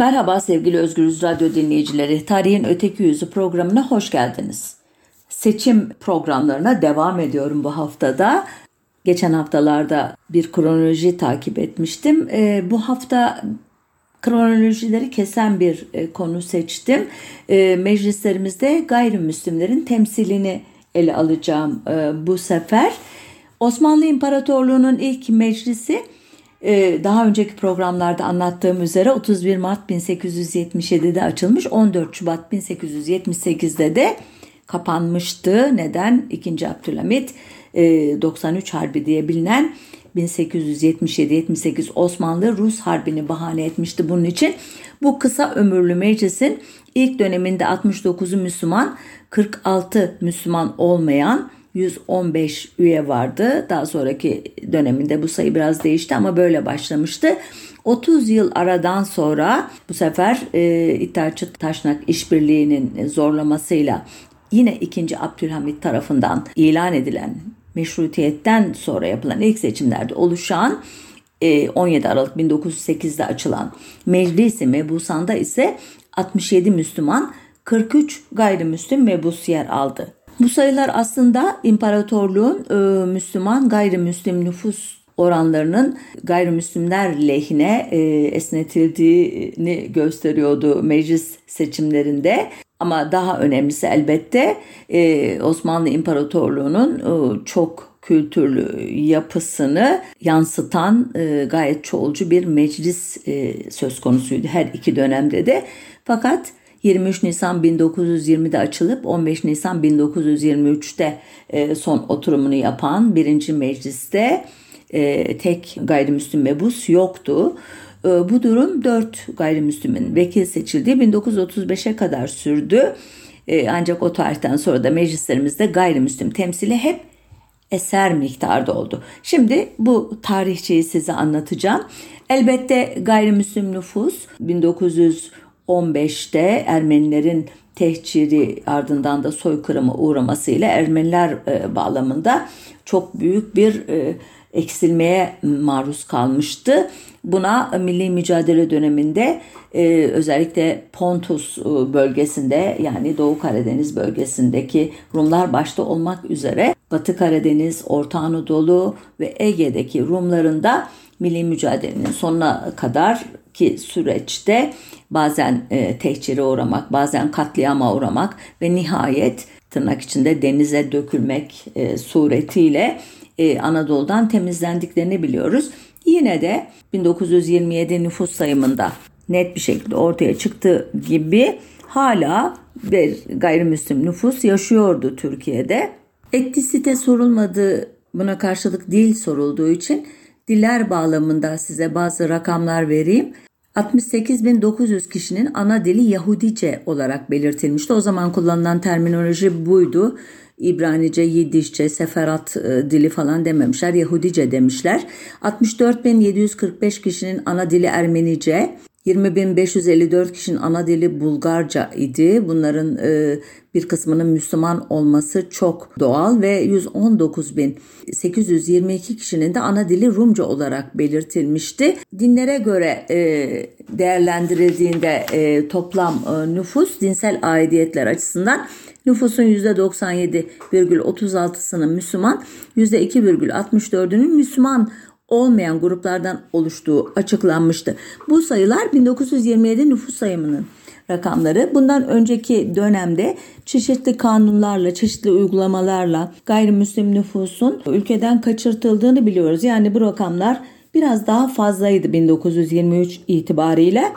Merhaba sevgili Özgürüz Radyo dinleyicileri. Tarihin Öteki Yüzü programına hoş geldiniz. Seçim programlarına devam ediyorum bu haftada. Geçen haftalarda bir kronoloji takip etmiştim. E, bu hafta kronolojileri kesen bir e, konu seçtim. E, meclislerimizde gayrimüslimlerin temsilini ele alacağım e, bu sefer. Osmanlı İmparatorluğu'nun ilk meclisi daha önceki programlarda anlattığım üzere 31 Mart 1877'de açılmış 14 Şubat 1878'de de kapanmıştı. Neden? 2. Abdülhamit 93 e, Harbi diye bilinen 1877-78 Osmanlı-Rus Harbi'ni bahane etmişti bunun için. Bu kısa ömürlü meclisin ilk döneminde 69'u Müslüman, 46 Müslüman olmayan 115 üye vardı. Daha sonraki döneminde bu sayı biraz değişti ama böyle başlamıştı. 30 yıl aradan sonra bu sefer e, İttihatçı Taşnak İşbirliği'nin zorlamasıyla yine 2. Abdülhamit tarafından ilan edilen meşrutiyetten sonra yapılan ilk seçimlerde oluşan 17 e, Aralık 1908'de açılan Meclisi Mebusan'da ise 67 Müslüman 43 gayrimüslim mebus yer aldı. Bu sayılar aslında imparatorluğun e, Müslüman gayrimüslim nüfus oranlarının gayrimüslimler lehine e, esnetildiğini gösteriyordu meclis seçimlerinde. Ama daha önemlisi elbette e, Osmanlı İmparatorluğu'nun e, çok kültürlü yapısını yansıtan e, gayet çoğulcu bir meclis e, söz konusuydu her iki dönemde de. Fakat 23 Nisan 1920'de açılıp 15 Nisan 1923'te e, son oturumunu yapan birinci mecliste e, tek gayrimüslim mebus yoktu. E, bu durum 4 gayrimüslimin vekil seçildiği 1935'e kadar sürdü. Ancak o tarihten sonra da meclislerimizde gayrimüslim temsili hep eser miktarda oldu. Şimdi bu tarihçeyi size anlatacağım. Elbette gayrimüslim nüfus 1900 15'te Ermenilerin tehciri ardından da soykırıma uğramasıyla Ermeniler e, bağlamında çok büyük bir e, eksilmeye maruz kalmıştı. Buna milli mücadele döneminde e, özellikle Pontus bölgesinde yani Doğu Karadeniz bölgesindeki Rumlar başta olmak üzere Batı Karadeniz, Orta Anadolu ve Ege'deki Rumların da milli mücadelenin sonuna kadar ki süreçte bazen e, tehcire uğramak, bazen katliama uğramak ve nihayet tırnak içinde denize dökülmek e, suretiyle e, Anadolu'dan temizlendiklerini biliyoruz. Yine de 1927 nüfus sayımında net bir şekilde ortaya çıktığı gibi hala bir gayrimüslim nüfus yaşıyordu Türkiye'de. Etnisite sorulmadığı buna karşılık dil sorulduğu için diller bağlamında size bazı rakamlar vereyim. 68.900 kişinin ana dili Yahudice olarak belirtilmişti. O zaman kullanılan terminoloji buydu. İbranice, Yidişçe, Seferat e, dili falan dememişler. Yahudice demişler. 64.745 kişinin ana dili Ermenice, 20.554 kişinin ana dili Bulgarca idi. Bunların e, bir kısmının Müslüman olması çok doğal ve 119.822 kişinin de ana dili Rumca olarak belirtilmişti. Dinlere göre e, değerlendirildiğinde e, toplam e, nüfus dinsel aidiyetler açısından nüfusun %97,36'sının Müslüman, %2,64'ünün Müslüman olmayan gruplardan oluştuğu açıklanmıştı. Bu sayılar 1927 nüfus sayımının rakamları. Bundan önceki dönemde çeşitli kanunlarla, çeşitli uygulamalarla gayrimüslim nüfusun ülkeden kaçırtıldığını biliyoruz. Yani bu rakamlar biraz daha fazlaydı 1923 itibariyle.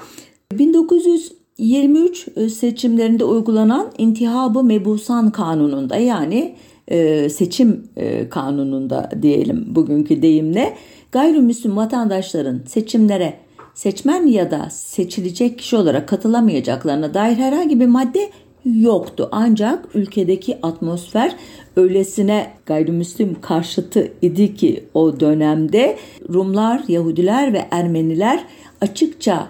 1923 seçimlerinde uygulanan intihabı mebusan kanununda yani e, seçim e, kanununda diyelim bugünkü deyimle gayrimüslim vatandaşların seçimlere seçmen ya da seçilecek kişi olarak katılamayacaklarına dair herhangi bir madde yoktu. Ancak ülkedeki atmosfer öylesine gayrimüslim karşıtı idi ki o dönemde Rumlar, Yahudiler ve Ermeniler açıkça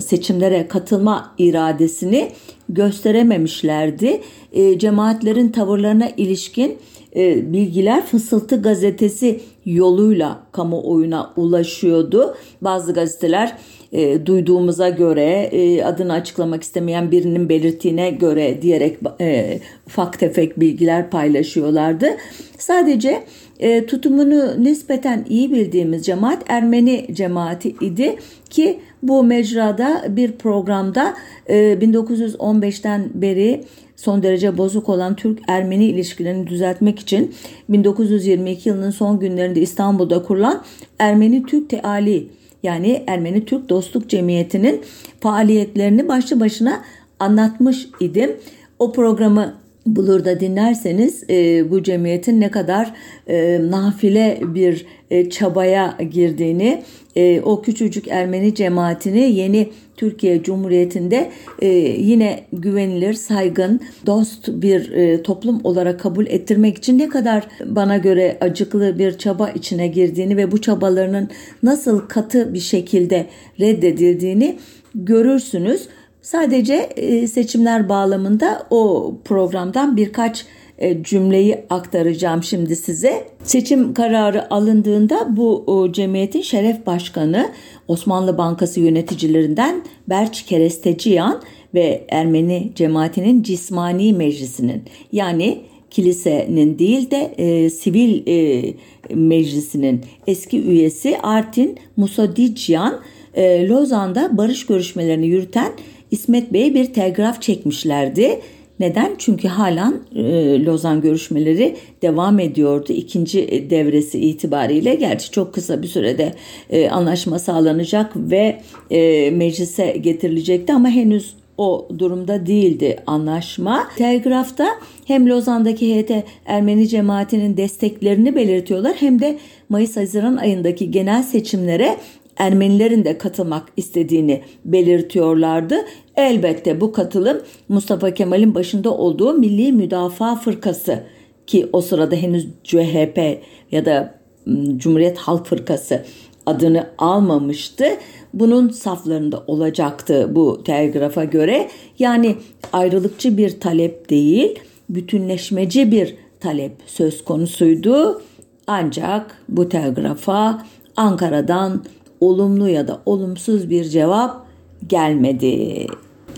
seçimlere katılma iradesini gösterememişlerdi. E, cemaatlerin tavırlarına ilişkin e, bilgiler Fısıltı gazetesi yoluyla kamuoyuna ulaşıyordu. Bazı gazeteler e, duyduğumuza göre e, adını açıklamak istemeyen birinin belirttiğine göre diyerek e, ufak tefek bilgiler paylaşıyorlardı. Sadece e, tutumunu nispeten iyi bildiğimiz cemaat Ermeni cemaati idi ki bu mecrada bir programda e, 1915'ten beri son derece bozuk olan Türk-Ermeni ilişkilerini düzeltmek için 1922 yılının son günlerinde İstanbul'da kurulan Ermeni-Türk Teali yani Ermeni-Türk Dostluk Cemiyeti'nin faaliyetlerini başlı başına anlatmış idim. O programı bulur da dinlerseniz e, bu cemiyetin ne kadar e, nafile bir e, çabaya girdiğini, e, o küçücük Ermeni cemaatini yeni Türkiye Cumhuriyeti'nde e, yine güvenilir, saygın, dost bir e, toplum olarak kabul ettirmek için ne kadar bana göre acıklı bir çaba içine girdiğini ve bu çabalarının nasıl katı bir şekilde reddedildiğini görürsünüz. Sadece e, seçimler bağlamında o programdan birkaç cümleyi aktaracağım şimdi size. Seçim kararı alındığında bu cemiyetin şeref başkanı Osmanlı Bankası yöneticilerinden Berç Keresteciyan ve Ermeni cemaatinin cismani meclisinin yani kilisenin değil de e, sivil e, meclisinin eski üyesi Artin Musadicyan e, Lozan'da barış görüşmelerini yürüten İsmet Bey'e bir telgraf çekmişlerdi. Neden? Çünkü halen e, Lozan görüşmeleri devam ediyordu. İkinci devresi itibariyle gerçi çok kısa bir sürede e, anlaşma sağlanacak ve e, meclise getirilecekti ama henüz o durumda değildi anlaşma. Telgrafta hem Lozan'daki HT Ermeni cemaatinin desteklerini belirtiyorlar hem de Mayıs-Haziran ayındaki genel seçimlere Ermenilerin de katılmak istediğini belirtiyorlardı. Elbette bu katılım Mustafa Kemal'in başında olduğu Milli Müdafaa Fırkası ki o sırada henüz CHP ya da Cumhuriyet Halk Fırkası adını almamıştı. Bunun saflarında olacaktı bu telgrafa göre. Yani ayrılıkçı bir talep değil, bütünleşmeci bir talep söz konusuydu. Ancak bu telgrafa Ankara'dan olumlu ya da olumsuz bir cevap gelmedi.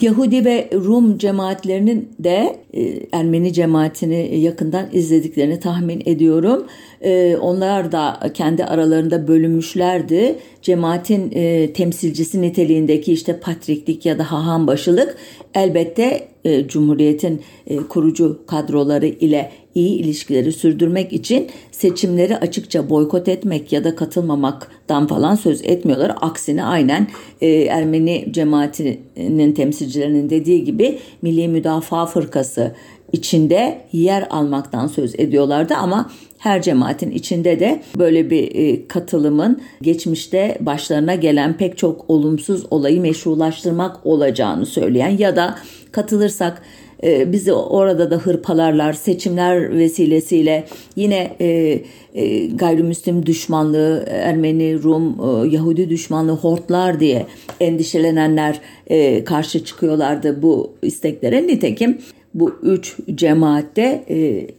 Yahudi ve Rum cemaatlerinin de e, Ermeni cemaatini yakından izlediklerini tahmin ediyorum. E, onlar da kendi aralarında bölünmüşlerdi. Cemaatin e, temsilcisi niteliğindeki işte patriklik ya da hahambaşılık elbette Cumhuriyet'in kurucu kadroları ile iyi ilişkileri sürdürmek için seçimleri açıkça boykot etmek ya da katılmamaktan falan söz etmiyorlar. Aksine aynen e, Ermeni cemaatinin temsilcilerinin dediği gibi Milli Müdafaa Fırkası içinde yer almaktan söz ediyorlardı ama her cemaatin içinde de böyle bir e, katılımın geçmişte başlarına gelen pek çok olumsuz olayı meşrulaştırmak olacağını söyleyen ya da katılırsak e, bizi orada da hırpalarlar seçimler vesilesiyle yine e, gayrimüslim düşmanlığı Ermeni, Rum, Yahudi düşmanlığı hortlar diye endişelenenler karşı çıkıyorlardı bu isteklere. Nitekim bu üç cemaatte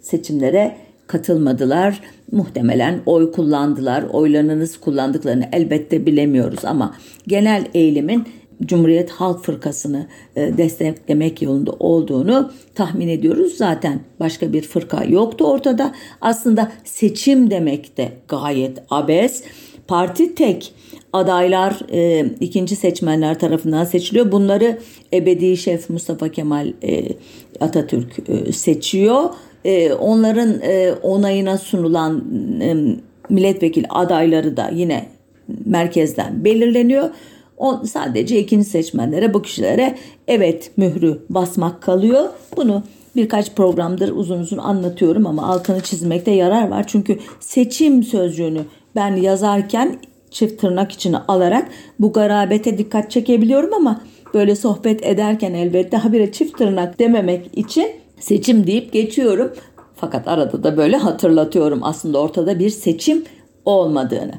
seçimlere katılmadılar. Muhtemelen oy kullandılar. Oylarını nasıl kullandıklarını elbette bilemiyoruz ama genel eğilimin Cumhuriyet Halk Fırkası'nı e, desteklemek yolunda olduğunu tahmin ediyoruz. Zaten başka bir fırka yoktu ortada. Aslında seçim demek de gayet abes. Parti tek adaylar e, ikinci seçmenler tarafından seçiliyor. Bunları ebedi şef Mustafa Kemal e, Atatürk e, seçiyor. E, onların e, onayına sunulan e, milletvekili adayları da yine merkezden belirleniyor. O sadece ikinci seçmenlere, bu kişilere evet mührü basmak kalıyor. Bunu birkaç programdır uzun uzun anlatıyorum ama altını çizmekte yarar var. Çünkü seçim sözcüğünü ben yazarken çift tırnak içine alarak bu garabete dikkat çekebiliyorum ama böyle sohbet ederken elbette habire çift tırnak dememek için seçim deyip geçiyorum. Fakat arada da böyle hatırlatıyorum aslında ortada bir seçim olmadığını.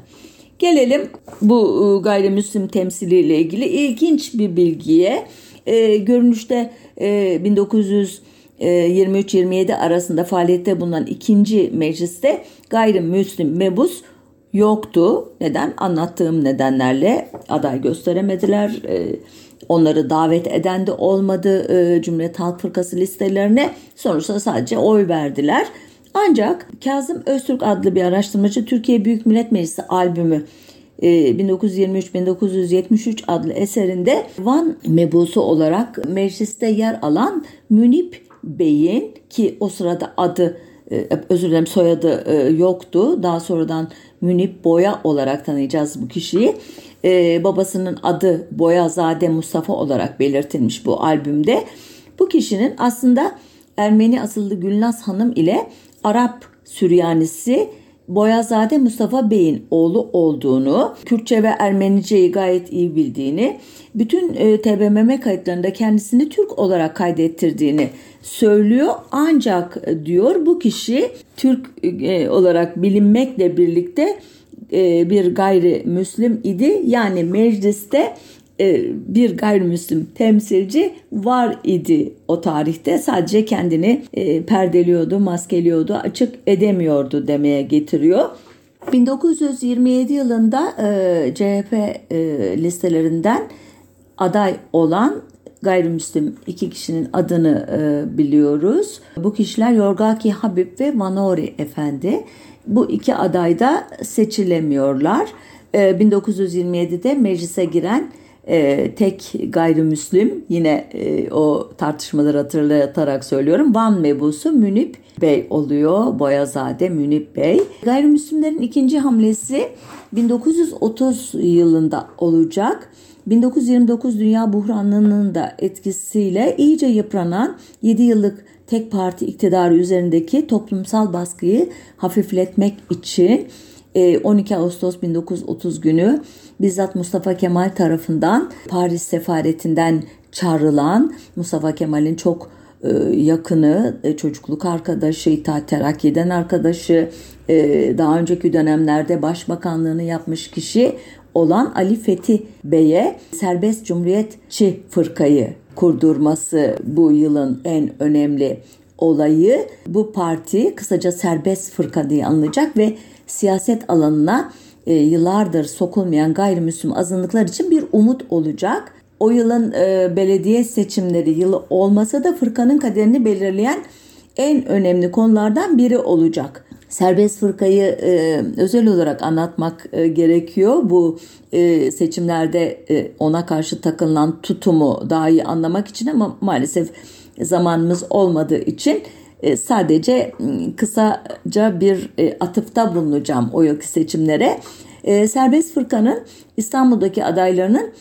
Gelelim bu e, gayrimüslim temsiliyle ilgili ilginç bir bilgiye. E, görünüşte e, 1923-27 arasında faaliyette bulunan ikinci mecliste gayrimüslim mebus yoktu. Neden? Anlattığım nedenlerle aday gösteremediler. E, onları davet eden de olmadı e, Cumhuriyet Halk Fırkası listelerine. Sonuçta sadece oy verdiler. Ancak Kazım Öztürk adlı bir araştırmacı Türkiye Büyük Millet Meclisi albümü 1923-1973 e, adlı eserinde Van mebusu olarak mecliste yer alan Münip Bey'in ki o sırada adı e, özür dilerim soyadı e, yoktu. Daha sonradan Münip Boya olarak tanıyacağız bu kişiyi. Babasının adı Boyazade Mustafa olarak belirtilmiş bu albümde. Bu kişinin aslında Ermeni asıllı Gülnaz Hanım ile Arap Süryanisi Boyazade Mustafa Bey'in oğlu olduğunu, Kürtçe ve Ermenice'yi gayet iyi bildiğini, bütün e, TBMM kayıtlarında kendisini Türk olarak kaydettirdiğini söylüyor. Ancak e, diyor bu kişi Türk e, olarak bilinmekle birlikte e, bir gayrimüslim idi. Yani mecliste e, bir gayrimüslim temsilci var idi o tarihte. Sadece kendini e, perdeliyordu, maskeliyordu, açık edemiyordu demeye getiriyor. 1927 yılında e, CHP listelerinden aday olan gayrimüslim iki kişinin adını biliyoruz. Bu kişiler Yorgaki Habib ve Vanori Efendi. Bu iki aday da seçilemiyorlar. 1927'de meclise giren e, tek gayrimüslim yine e, o tartışmaları hatırlatarak söylüyorum. Van mebusu Münip Bey oluyor. Boyazade Münip Bey. Gayrimüslimlerin ikinci hamlesi 1930 yılında olacak. 1929 Dünya Buhranı'nın da etkisiyle iyice yıpranan 7 yıllık tek parti iktidarı üzerindeki toplumsal baskıyı hafifletmek için 12 e, Ağustos 1930 günü bizzat Mustafa Kemal tarafından Paris sefaretinden çağrılan Mustafa Kemal'in çok e, yakını, e, çocukluk arkadaşı, İttihat Terakki'den arkadaşı, daha önceki dönemlerde başbakanlığını yapmış kişi olan Ali Fethi Bey'e serbest cumhuriyetçi fırkayı kurdurması bu yılın en önemli olayı. Bu parti kısaca serbest fırka diye anılacak ve siyaset alanına e, yıllardır sokulmayan gayrimüslim azınlıklar için bir umut olacak. O yılın e, belediye seçimleri yılı olmasa da fırkanın kaderini belirleyen en önemli konulardan biri olacak. Serbest fırkayı e, özel olarak anlatmak e, gerekiyor. Bu e, seçimlerde e, ona karşı takılan tutumu daha iyi anlamak için ama maalesef zamanımız olmadığı için e, sadece kısaca bir e, atıfta bulunacağım o yılki seçimlere. E, serbest Fırka'nın İstanbul'daki adaylarının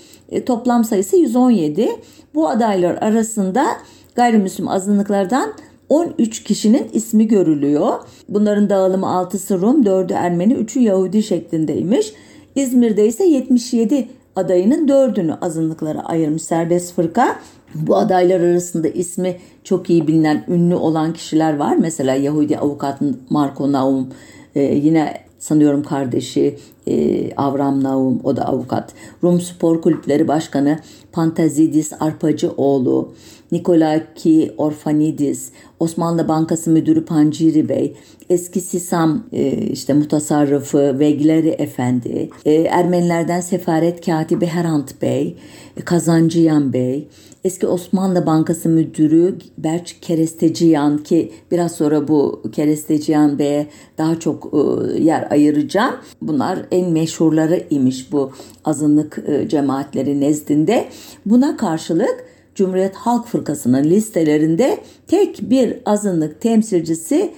toplam sayısı 117. Bu adaylar arasında gayrimüslim azınlıklardan 13 kişinin ismi görülüyor. Bunların dağılımı 6'sı Rum, 4'ü Ermeni, 3'ü Yahudi şeklindeymiş. İzmir'de ise 77 adayının 4'ünü azınlıklara ayırmış serbest fırka. Bu adaylar arasında ismi çok iyi bilinen, ünlü olan kişiler var. Mesela Yahudi avukat Marco Naum, e, yine sanıyorum kardeşi e, Avram Naum, o da avukat. Rum Spor Kulüpleri Başkanı Pantazidis Arpacıoğlu, Nikolaki Orfanidis, Osmanlı Bankası Müdürü Panciri Bey, eski Sisam e, işte mutasarrıfı Vegleri Efendi, e, Ermenilerden Sefaret Katibi Herant Bey, Kazancıyan Bey, eski Osmanlı Bankası Müdürü Berç Keresteciyan ki biraz sonra bu Keresteciyan Bey'e daha çok e, yer ayıracağım. Bunlar en meşhurları imiş bu azınlık e, cemaatleri nezdinde. Buna karşılık Cumhuriyet Halk Fırkası'nın listelerinde tek bir azınlık temsilcisi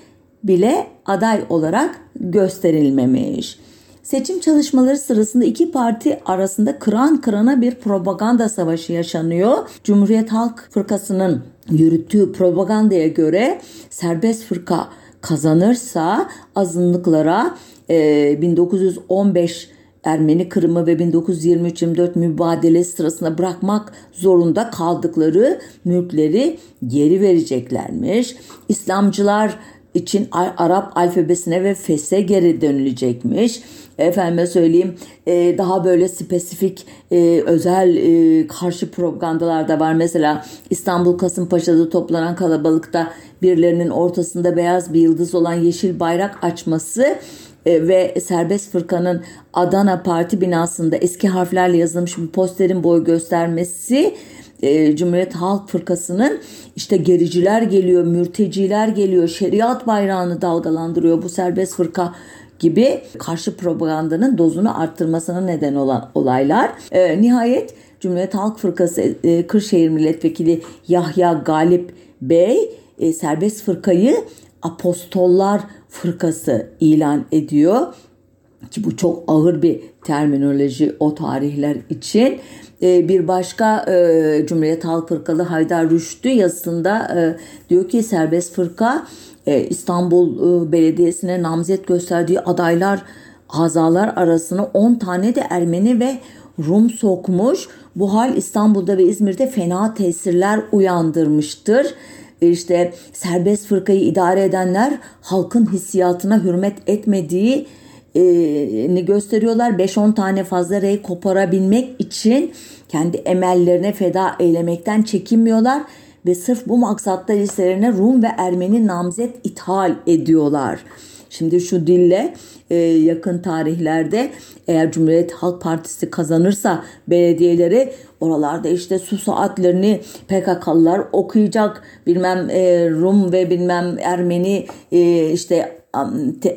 bile aday olarak gösterilmemiş. Seçim çalışmaları sırasında iki parti arasında kıran kırana bir propaganda savaşı yaşanıyor. Cumhuriyet Halk Fırkası'nın yürüttüğü propagandaya göre serbest fırka kazanırsa azınlıklara e, 1915 Ermeni Kırımı ve 1923-24 mübadele sırasında bırakmak zorunda kaldıkları mülkleri geri vereceklermiş. İslamcılar için Arap alfabesine ve fese geri dönülecekmiş. Efendime söyleyeyim e, daha böyle spesifik e, özel e, karşı propagandalar da var. Mesela İstanbul Kasımpaşa'da toplanan kalabalıkta birilerinin ortasında beyaz bir yıldız olan yeşil bayrak açması ve serbest fırkanın Adana Parti binasında eski harflerle yazılmış bir posterin boy göstermesi e, Cumhuriyet Halk Fırkası'nın işte gericiler geliyor, mürteciler geliyor, şeriat bayrağını dalgalandırıyor bu serbest fırka gibi karşı propagandanın dozunu arttırmasına neden olan olaylar. E, nihayet Cumhuriyet Halk Fırkası e, Kırşehir Milletvekili Yahya Galip Bey e, serbest fırkayı apostollar fırkası ilan ediyor ki bu çok ağır bir terminoloji o tarihler için. E, bir başka e, Cumhuriyet Halk Fırkalı Haydar Rüştü yazısında e, diyor ki serbest fırka İstanbul Belediyesi'ne namzet gösterdiği adaylar azalar arasına 10 tane de Ermeni ve Rum sokmuş. Bu hal İstanbul'da ve İzmir'de fena tesirler uyandırmıştır. İşte serbest fırkayı idare edenler halkın hissiyatına hürmet etmediği ni gösteriyorlar. 5-10 tane fazla rey koparabilmek için kendi emellerine feda eylemekten çekinmiyorlar ve sırf bu maksatla listelerine Rum ve Ermeni namzet ithal ediyorlar. Şimdi şu dille e, yakın tarihlerde eğer Cumhuriyet Halk Partisi kazanırsa belediyeleri oralarda işte su saatlerini PKK'lılar okuyacak bilmem e, Rum ve bilmem Ermeni e, işte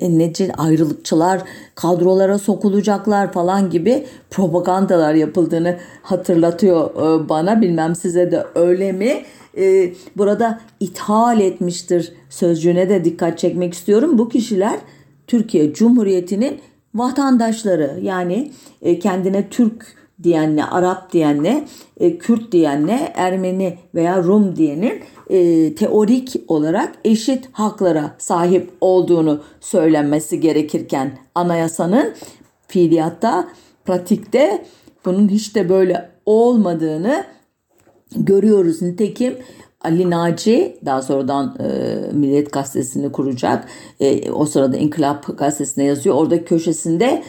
nece ayrılıkçılar kadrolara sokulacaklar falan gibi propagandalar yapıldığını hatırlatıyor e, bana bilmem size de öyle mi? E, burada ithal etmiştir sözcüğüne de dikkat çekmek istiyorum. Bu kişiler Türkiye Cumhuriyeti'nin vatandaşları yani e, kendine Türk diyenle, Arap diyenle, Kürt diyenle, Ermeni veya Rum diyenin e, teorik olarak eşit haklara sahip olduğunu söylenmesi gerekirken anayasanın fiiliyatta, pratikte bunun hiç de böyle olmadığını görüyoruz. Nitekim Ali Naci daha sonradan e, Milliyet Gazetesi'ni kuracak. E, o sırada İnkılap Gazetesi'ne yazıyor. Orada köşesinde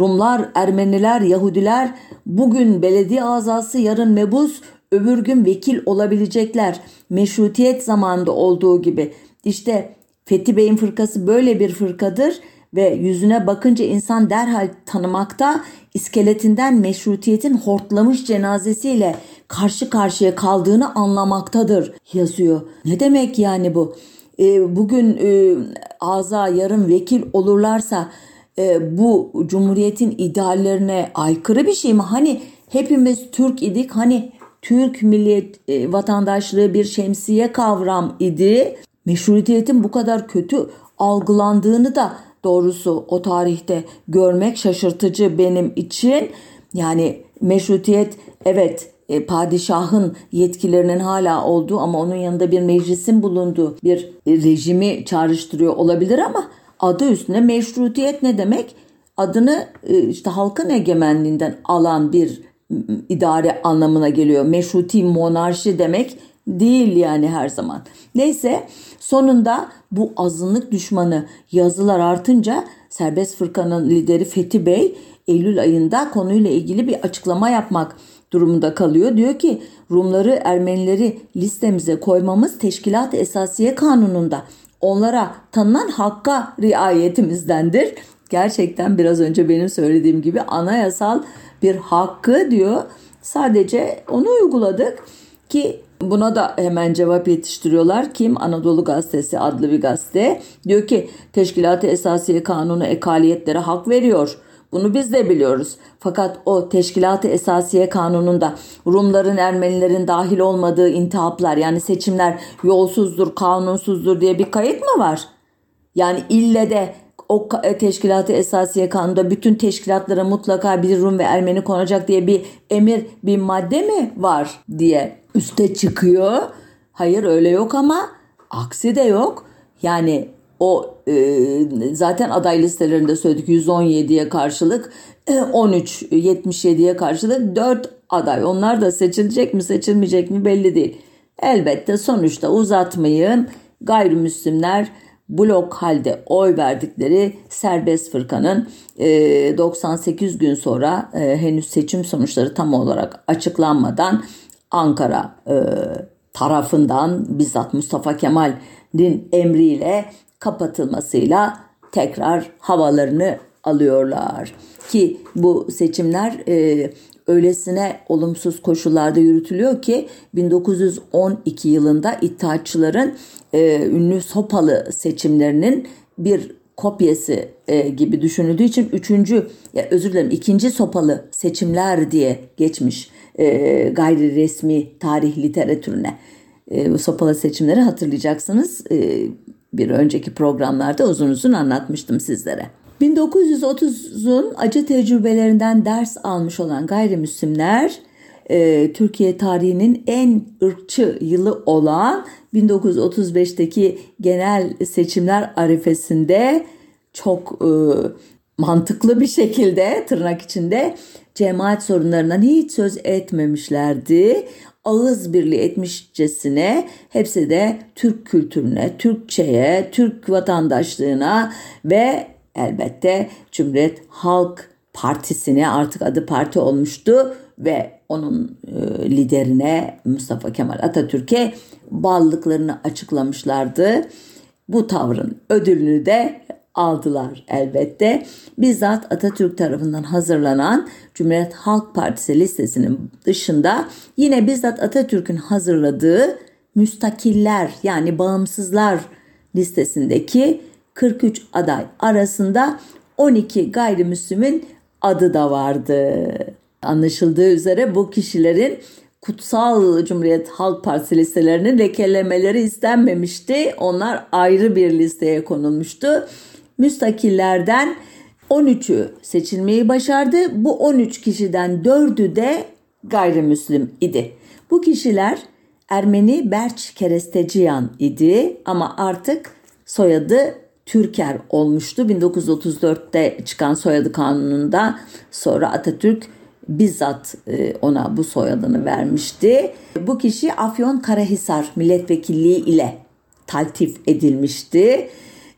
Rumlar, Ermeniler, Yahudiler bugün belediye azası yarın mebus öbür gün vekil olabilecekler. Meşrutiyet zamanında olduğu gibi. İşte Fethi Bey'in fırkası böyle bir fırkadır ve yüzüne bakınca insan derhal tanımakta iskeletinden meşrutiyetin hortlamış cenazesiyle karşı karşıya kaldığını anlamaktadır yazıyor. Ne demek yani bu? E, bugün e, aza yarın vekil olurlarsa e, bu cumhuriyetin ideallerine aykırı bir şey mi? Hani hepimiz Türk idik hani Türk milliyet e, vatandaşlığı bir şemsiye kavram idi. Meşrutiyetin bu kadar kötü algılandığını da doğrusu o tarihte görmek şaşırtıcı benim için. Yani meşrutiyet evet e, padişahın yetkilerinin hala olduğu ama onun yanında bir meclisin bulunduğu bir rejimi çağrıştırıyor olabilir ama adı üstüne meşrutiyet ne demek? Adını e, işte halkın egemenliğinden alan bir idare anlamına geliyor. Meşruti monarşi demek değil yani her zaman. Neyse sonunda bu azınlık düşmanı yazılar artınca Serbest Fırkanın lideri Fethi Bey Eylül ayında konuyla ilgili bir açıklama yapmak durumunda kalıyor. Diyor ki Rumları, Ermenileri listemize koymamız Teşkilat Esasiye Kanunu'nda onlara tanınan hakka riayetimizdendir. Gerçekten biraz önce benim söylediğim gibi anayasal bir hakkı diyor. Sadece onu uyguladık ki Buna da hemen cevap yetiştiriyorlar. Kim? Anadolu Gazetesi adlı bir gazete. Diyor ki Teşkilat-ı Esasiye Kanunu ekaliyetlere hak veriyor. Bunu biz de biliyoruz. Fakat o Teşkilat-ı Esasiye Kanunu'nda Rumların, Ermenilerin dahil olmadığı intihaplar yani seçimler yolsuzdur, kanunsuzdur diye bir kayıt mı var? Yani ille de o e, teşkilatı esasiye kanunda bütün teşkilatlara mutlaka bir Rum ve Ermeni konacak diye bir emir bir madde mi var diye üste çıkıyor. Hayır öyle yok ama aksi de yok. Yani o e, zaten aday listelerinde söyledik 117'ye karşılık 13 e, 77'ye karşılık 4 aday. Onlar da seçilecek mi seçilmeyecek mi belli değil. Elbette sonuçta uzatmayın gayrimüslimler blok halde oy verdikleri serbest fırkanın 98 e, gün sonra e, henüz seçim sonuçları tam olarak açıklanmadan Ankara e, tarafından bizzat Mustafa Kemal'in emriyle kapatılmasıyla tekrar havalarını alıyorlar. Ki bu seçimler e, öylesine olumsuz koşullarda yürütülüyor ki 1912 yılında İttihatçıların e, ünlü Sopalı seçimlerinin bir kopyası e, gibi düşünüldüğü için üçüncü ya özür dilerim ikinci sopalı seçimler diye geçmiş e, gayri resmi tarih literatürüne. E, sopalı seçimleri hatırlayacaksınız. E, bir önceki programlarda uzun uzun anlatmıştım sizlere. 1930'un acı tecrübelerinden ders almış olan gayrimüslimler e, Türkiye tarihinin en ırkçı yılı olan 1935'teki genel seçimler arifesinde çok e, mantıklı bir şekilde tırnak içinde cemaat sorunlarından hiç söz etmemişlerdi. Ağız birliği etmişçesine hepsi de Türk kültürüne, Türkçeye, Türk vatandaşlığına ve elbette Cumhuriyet Halk Partisi'ne artık adı parti olmuştu ve onun e, liderine Mustafa Kemal Atatürk'e bağlılıklarını açıklamışlardı. Bu tavrın ödülünü de aldılar elbette. Bizzat Atatürk tarafından hazırlanan Cumhuriyet Halk Partisi listesinin dışında yine bizzat Atatürk'ün hazırladığı müstakiller yani bağımsızlar listesindeki 43 aday arasında 12 gayrimüslimin adı da vardı. Anlaşıldığı üzere bu kişilerin Kutsal Cumhuriyet Halk Partisi listelerinin lekelemeleri istenmemişti. Onlar ayrı bir listeye konulmuştu. Müstakillerden 13'ü seçilmeyi başardı. Bu 13 kişiden 4'ü de gayrimüslim idi. Bu kişiler Ermeni Berç Keresteciyan idi ama artık soyadı Türker olmuştu. 1934'te çıkan soyadı kanununda sonra Atatürk bizzat e, ona bu soyadını vermişti. Bu kişi Afyon Karahisar milletvekilliği ile taltif edilmişti.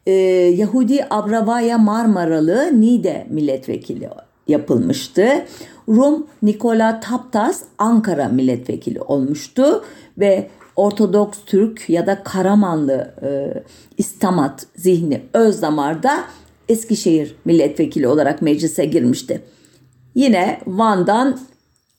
Ee, Yahudi Abravaya Marmaralı Nide milletvekili yapılmıştı. Rum Nikola Taptas Ankara milletvekili olmuştu ve Ortodoks Türk ya da Karamanlı e, İstamat Zihni Özdamar da Eskişehir milletvekili olarak meclise girmişti. Yine Van'dan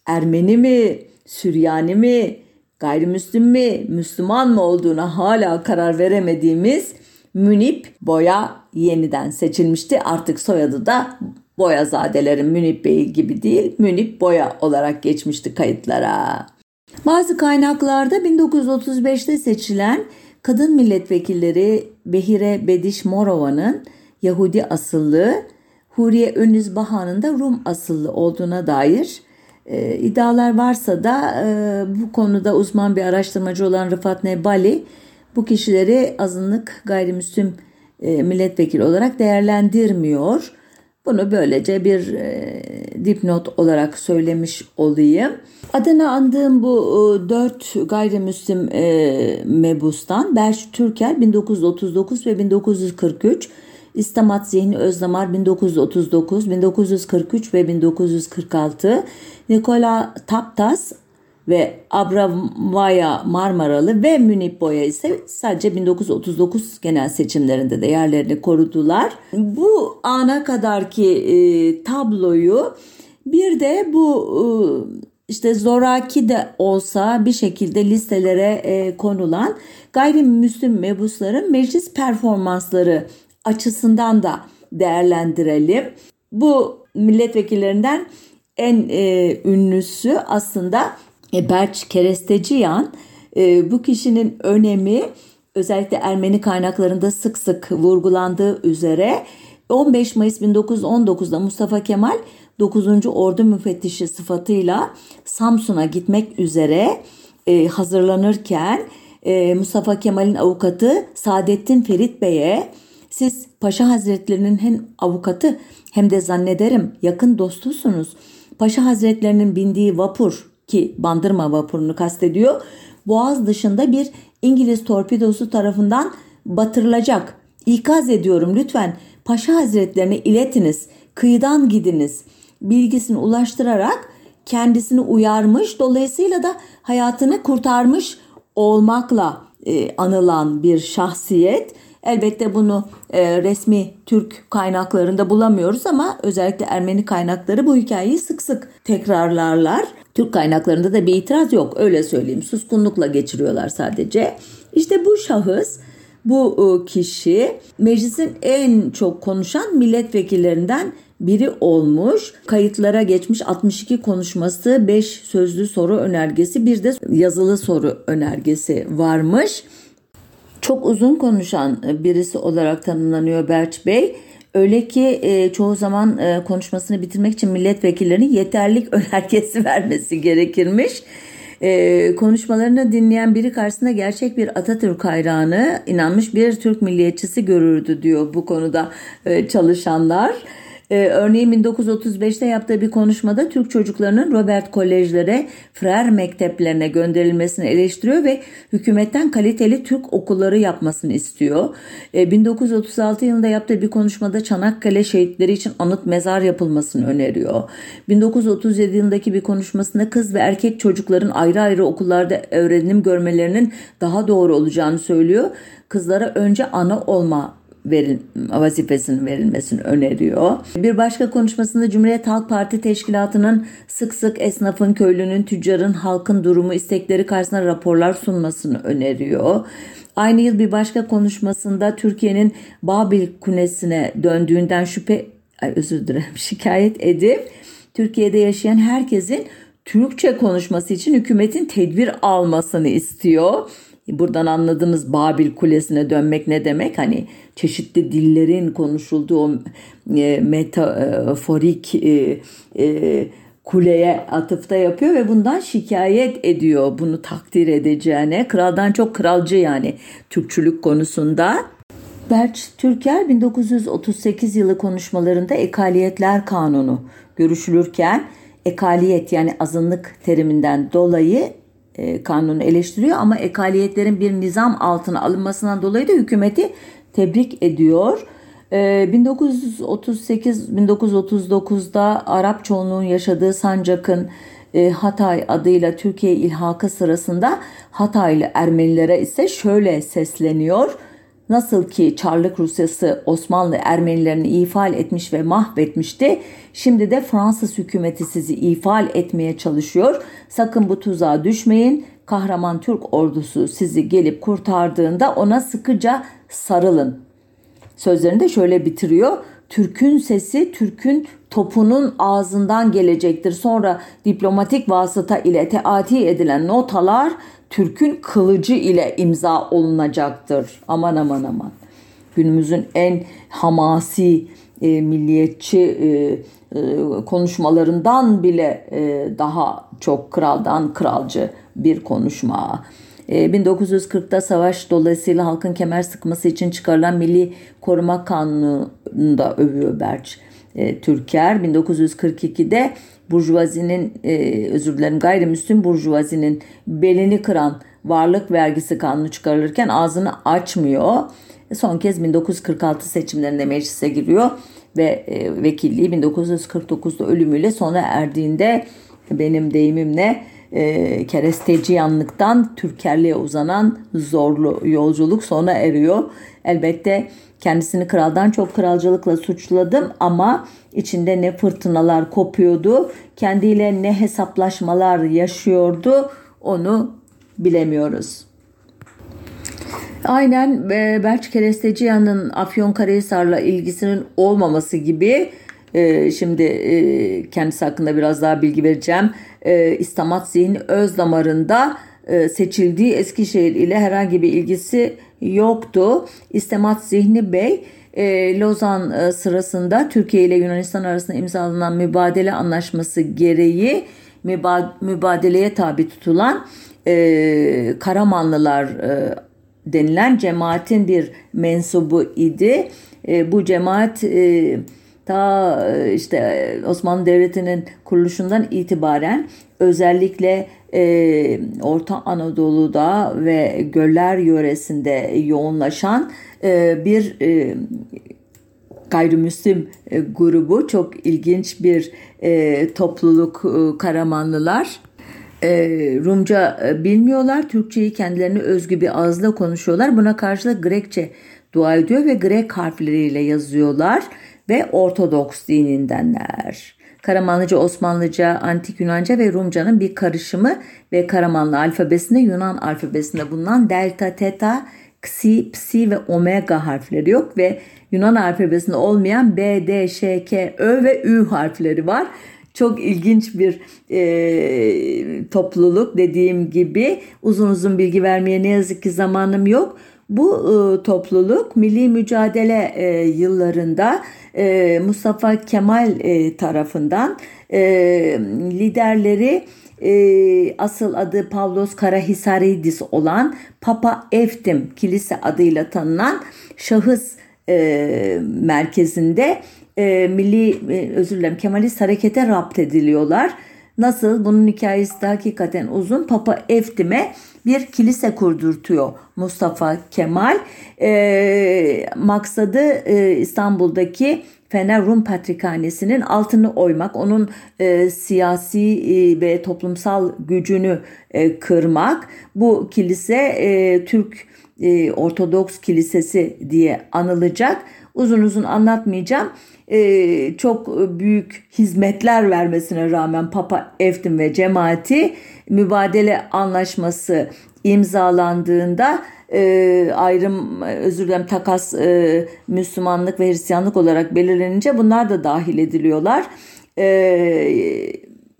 Ermeni mi, Süryani mi, gayrimüslim mi, Müslüman mı olduğuna hala karar veremediğimiz Münip Boya yeniden seçilmişti. Artık soyadı da Boyazadelerin Münip Bey gibi değil, Münip Boya olarak geçmişti kayıtlara. Bazı kaynaklarda 1935'te seçilen kadın milletvekilleri Behire Bediş Morova'nın Yahudi asıllı, Huriye Önüz Bahan'ın da Rum asıllı olduğuna dair e, iddialar varsa da e, bu konuda uzman bir araştırmacı olan Rıfat Nebali bu kişileri azınlık gayrimüslim e, milletvekili olarak değerlendirmiyor. Bunu böylece bir e, dipnot olarak söylemiş olayım. Adına andığım bu e, gayrimüslim e, mebustan Berç Türker 1939 ve 1943 İstamat Zihni Özdamar 1939, 1943 ve 1946, Nikola Taptas ve Abramaya Marmaralı ve Münip Boya ise sadece 1939 genel seçimlerinde de yerlerini korudular. Bu ana kadarki e, tabloyu bir de bu e, işte zoraki de olsa bir şekilde listelere e, konulan gayrimüslim mebusların meclis performansları açısından da değerlendirelim. Bu milletvekillerinden en e, ünlüsü aslında e, Berç Keresteciyan. E, bu kişinin önemi özellikle Ermeni kaynaklarında sık sık vurgulandığı üzere 15 Mayıs 1919'da Mustafa Kemal 9. Ordu Müfettişi sıfatıyla Samsun'a gitmek üzere e, hazırlanırken e, Mustafa Kemal'in avukatı Saadettin Ferit Bey'e siz Paşa Hazretlerinin hem avukatı hem de zannederim yakın dostusunuz. Paşa Hazretlerinin bindiği vapur ki Bandırma vapurunu kastediyor. Boğaz dışında bir İngiliz torpidosu tarafından batırılacak. İkaz ediyorum lütfen Paşa Hazretlerine iletiniz. Kıyıdan gidiniz. Bilgisini ulaştırarak kendisini uyarmış dolayısıyla da hayatını kurtarmış olmakla e, anılan bir şahsiyet Elbette bunu e, resmi Türk kaynaklarında bulamıyoruz ama özellikle Ermeni kaynakları bu hikayeyi sık sık tekrarlarlar. Türk kaynaklarında da bir itiraz yok öyle söyleyeyim. Suskunlukla geçiriyorlar sadece. İşte bu şahıs bu e, kişi meclisin en çok konuşan milletvekillerinden biri olmuş. Kayıtlara geçmiş 62 konuşması, 5 sözlü soru önergesi, bir de yazılı soru önergesi varmış. Çok uzun konuşan birisi olarak tanımlanıyor Berç Bey. Öyle ki e, çoğu zaman e, konuşmasını bitirmek için milletvekillerinin yeterlik önergesi vermesi gerekirmiş. E, konuşmalarını dinleyen biri karşısında gerçek bir Atatürk hayranı, inanmış bir Türk milliyetçisi görürdü diyor bu konuda e, çalışanlar. Ee, örneğin 1935'te yaptığı bir konuşmada Türk çocuklarının Robert Kolejlere, Frer mekteplerine gönderilmesini eleştiriyor ve hükümetten kaliteli Türk okulları yapmasını istiyor. Ee, 1936 yılında yaptığı bir konuşmada Çanakkale şehitleri için anıt mezar yapılmasını öneriyor. 1937 yılındaki bir konuşmasında kız ve erkek çocukların ayrı ayrı okullarda öğrenim görmelerinin daha doğru olacağını söylüyor. Kızlara önce ana olma verin, vazifesinin verilmesini öneriyor. Bir başka konuşmasında Cumhuriyet Halk Parti Teşkilatı'nın sık sık esnafın, köylünün, tüccarın, halkın durumu, istekleri karşısında raporlar sunmasını öneriyor. Aynı yıl bir başka konuşmasında Türkiye'nin Babil Kulesi'ne döndüğünden şüphe, ay özür dilerim, şikayet edip Türkiye'de yaşayan herkesin Türkçe konuşması için hükümetin tedbir almasını istiyor. Buradan anladığımız Babil Kulesi'ne dönmek ne demek? Hani çeşitli dillerin konuşulduğu o e, metaforik e, e, kuleye atıfta yapıyor ve bundan şikayet ediyor bunu takdir edeceğine. Kraldan çok kralcı yani Türkçülük konusunda. Berç Türker 1938 yılı konuşmalarında Ekaliyetler Kanunu görüşülürken ekaliyet yani azınlık teriminden dolayı e, kanunu eleştiriyor ama ekaliyetlerin bir nizam altına alınmasından dolayı da hükümeti tebrik ediyor. 1938-1939'da e, Arap çoğunluğun yaşadığı Sancak'ın e, Hatay adıyla Türkiye ilhakı sırasında Hataylı Ermenilere ise şöyle sesleniyor. Nasıl ki Çarlık Rusyası Osmanlı Ermenilerini ifade etmiş ve mahvetmişti, şimdi de Fransız hükümeti sizi ifade etmeye çalışıyor. Sakın bu tuzağa düşmeyin. Kahraman Türk ordusu sizi gelip kurtardığında ona sıkıca sarılın. Sözlerini de şöyle bitiriyor. Türk'ün sesi Türk'ün topunun ağzından gelecektir. Sonra diplomatik vasıta ile teati edilen notalar Türk'ün kılıcı ile imza olunacaktır. Aman aman aman. Günümüzün en hamasi e, milliyetçi e, e, konuşmalarından bile e, daha çok kraldan kralcı bir konuşma. 1940'da e, savaş dolayısıyla halkın kemer sıkması için çıkarılan Milli Koruma Kanunu'nu da övüyor Berç Türker. 1942'de burjuvazinin e, özür dilerim gayrimüslim burjuvazinin belini kıran varlık vergisi kanunu çıkarılırken ağzını açmıyor. Son kez 1946 seçimlerinde meclise giriyor ve e, vekilliği 1949'da ölümüyle sona erdiğinde benim deyimimle e, keresteci yanlıktan Türkerliğe uzanan zorlu yolculuk sona eriyor. Elbette kendisini kraldan çok kralcılıkla suçladım ama içinde ne fırtınalar kopuyordu, kendiyle ne hesaplaşmalar yaşıyordu onu bilemiyoruz. Aynen e, Berç Keresteciyan'ın Afyonkarahisar'la ilgisinin olmaması gibi e, şimdi e, kendisi hakkında biraz daha bilgi vereceğim. E, İstamat Zihni öz damarında e, seçildiği Eskişehir ile herhangi bir ilgisi yoktu. İstemat Zihni Bey e, Lozan sırasında Türkiye ile Yunanistan arasında imzalanan mübadele anlaşması gereği mübadeleye tabi tutulan Karamanlılar denilen cemaatin bir mensubu idi. Bu cemaat ta e, işte Osmanlı Devleti'nin kuruluşundan itibaren özellikle e, Orta Anadolu'da ve göller yöresinde yoğunlaşan e, bir e, gayrimüslim e, grubu çok ilginç bir e, topluluk e, Karamanlılar. E, Rumca e, bilmiyorlar, Türkçeyi kendilerine özgü bir ağızla konuşuyorlar. Buna karşılık Grekçe dua ediyor ve Grek harfleriyle yazıyorlar ve Ortodoks dinindenler. Karamanlıca, Osmanlıca, Antik Yunanca ve Rumcanın bir karışımı ve Karamanlı alfabesinde Yunan alfabesinde bulunan delta, teta, Xi, Psi ve Omega harfleri yok ve Yunan alfabesinde olmayan B, D, Ş, K, Ö ve Ü harfleri var. Çok ilginç bir e, topluluk dediğim gibi uzun uzun bilgi vermeye ne yazık ki zamanım yok. Bu e, topluluk milli mücadele e, yıllarında e, Mustafa Kemal e, tarafından e, liderleri e, asıl adı Pavlos Karahisaridis olan Papa Eftim Kilise adıyla tanınan şahıs e, merkezinde e, milli e, özür dilerim Kemalist harekete rapt ediliyorlar. Nasıl? Bunun hikayesi de hakikaten uzun. Papa Eftim'e bir kilise kurdurtuyor Mustafa Kemal. E, maksadı e, İstanbul'daki Fener Rum Patrikhanesi'nin altını oymak, onun e, siyasi e, ve toplumsal gücünü e, kırmak. Bu kilise e, Türk e, Ortodoks Kilisesi diye anılacak. Uzun uzun anlatmayacağım. E, çok büyük hizmetler vermesine rağmen Papa Eftim ve cemaati mübadele anlaşması imzalandığında e, ayrım özür dilerim takas e, Müslümanlık ve Hristiyanlık olarak belirlenince bunlar da dahil ediliyorlar. E,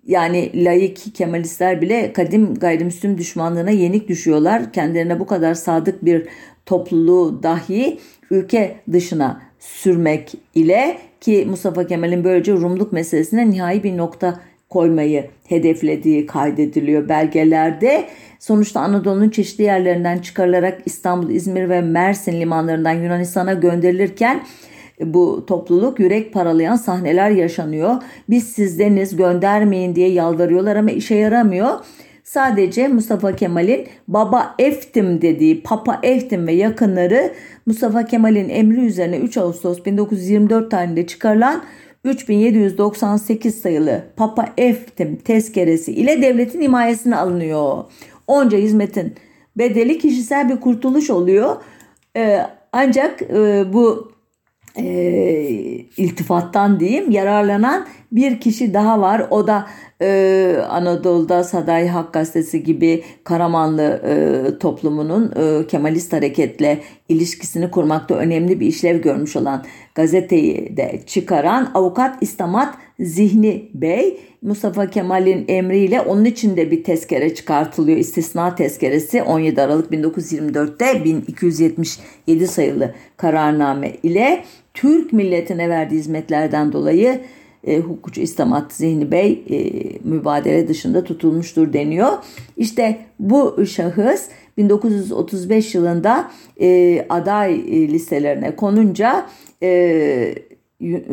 yani laik Kemalistler bile kadim gayrimüslim düşmanlığına yenik düşüyorlar. Kendilerine bu kadar sadık bir topluluğu dahi ülke dışına sürmek ile ki Mustafa Kemal'in böylece Rumluk meselesine nihai bir nokta koymayı hedeflediği kaydediliyor belgelerde. Sonuçta Anadolu'nun çeşitli yerlerinden çıkarılarak İstanbul, İzmir ve Mersin limanlarından Yunanistan'a gönderilirken bu topluluk yürek paralayan sahneler yaşanıyor. Biz sizdeniz göndermeyin diye yalvarıyorlar ama işe yaramıyor. Sadece Mustafa Kemal'in Baba Eftim dediği Papa Eftim ve yakınları Mustafa Kemal'in emri üzerine 3 Ağustos 1924 tarihinde çıkarılan 3798 sayılı Papa Eftim tezkeresi ile devletin himayesine alınıyor. Onca hizmetin bedeli kişisel bir kurtuluş oluyor. Ee, ancak e, bu e, iltifattan diyeyim yararlanan bir kişi daha var. O da e, Anadolu'da Saday Hak Gazetesi gibi Karamanlı e, toplumunun e, Kemalist hareketle ilişkisini kurmakta önemli bir işlev görmüş olan gazeteyi de çıkaran avukat İstamat Zihni Bey Mustafa Kemal'in emriyle onun için de bir tezkere çıkartılıyor. İstisna tezkeresi 17 Aralık 1924'te 1277 sayılı kararname ile Türk milletine verdiği hizmetlerden dolayı e, hukukçu İstamat Zihni Bey e, mübadele dışında tutulmuştur deniyor. İşte bu şahıs 1935 yılında e, aday e, listelerine konunca e,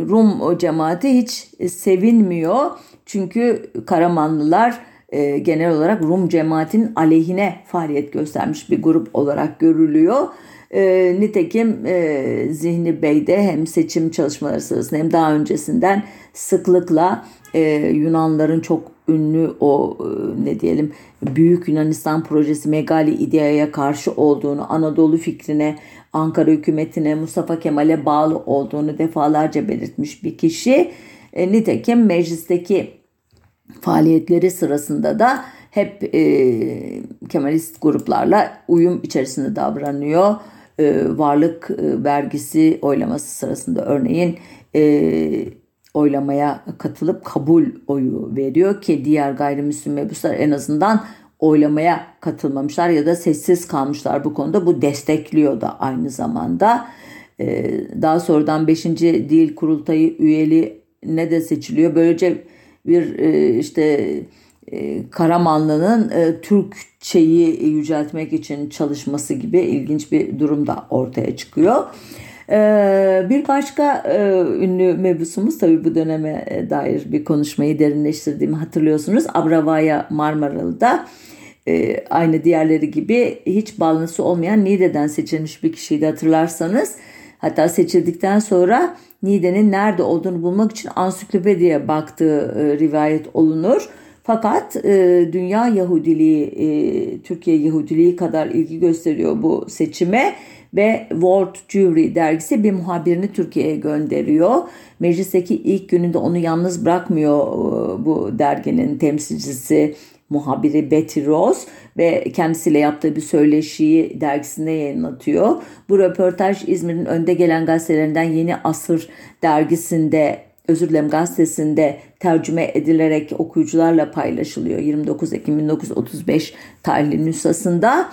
Rum cemaati hiç sevinmiyor. Çünkü Karamanlılar e, genel olarak Rum cemaatinin aleyhine faaliyet göstermiş bir grup olarak görülüyor. E, nitekim e, Zihni Bey de hem seçim çalışmaları sırasında hem daha öncesinden sıklıkla e, Yunanların çok ünlü o e, ne diyelim Büyük Yunanistan projesi Megali İdea'ya karşı olduğunu, Anadolu fikrine, Ankara hükümetine, Mustafa Kemal'e bağlı olduğunu defalarca belirtmiş bir kişi. E, nitekim meclisteki faaliyetleri sırasında da hep e, Kemalist gruplarla uyum içerisinde davranıyor. E, varlık e, vergisi oylaması sırasında örneğin e, oylamaya katılıp kabul oyu veriyor ki diğer gayrimüslim mebuslar en azından oylamaya katılmamışlar ya da sessiz kalmışlar bu konuda. Bu destekliyor da aynı zamanda. Daha sonradan 5. Dil Kurultayı üyeli ne de seçiliyor. Böylece bir işte Karamanlı'nın e, Türkçeyi yüceltmek için çalışması gibi ilginç bir durum da ortaya çıkıyor. Bir başka e, ünlü mebusumuz tabii bu döneme e, dair bir konuşmayı derinleştirdiğimi hatırlıyorsunuz. Abravaya Marmaralı'da e, aynı diğerleri gibi hiç bağlantısı olmayan Niğde'den seçilmiş bir kişiydi hatırlarsanız. Hatta seçildikten sonra Niğde'nin nerede olduğunu bulmak için ansiklopediye baktığı rivayet olunur. Fakat e, dünya Yahudiliği, e, Türkiye Yahudiliği kadar ilgi gösteriyor bu seçime ve World Jewry dergisi bir muhabirini Türkiye'ye gönderiyor. Meclisteki ilk gününde onu yalnız bırakmıyor e, bu derginin temsilcisi muhabiri Betty Rose ve kendisiyle yaptığı bir söyleşiyi dergisinde yayınlatıyor. Bu röportaj İzmir'in önde gelen gazetelerinden Yeni Asır dergisinde özür dilerim gazetesinde tercüme edilerek okuyucularla paylaşılıyor. 29 Ekim 1935 tarihli nüshasında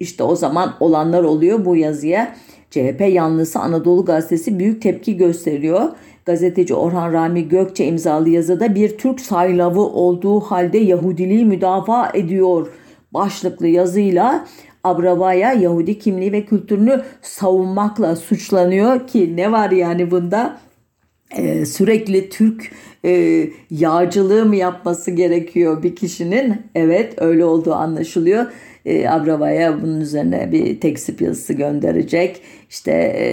işte o zaman olanlar oluyor bu yazıya. CHP yanlısı Anadolu Gazetesi büyük tepki gösteriyor. Gazeteci Orhan Rami Gökçe imzalı yazıda bir Türk saylavı olduğu halde Yahudiliği müdafaa ediyor başlıklı yazıyla Abravaya Yahudi kimliği ve kültürünü savunmakla suçlanıyor ki ne var yani bunda ee, sürekli Türk e, yağcılığı mı yapması gerekiyor bir kişinin? Evet öyle olduğu anlaşılıyor. E, Abrava'ya bunun üzerine bir teksip yazısı gönderecek. İşte e,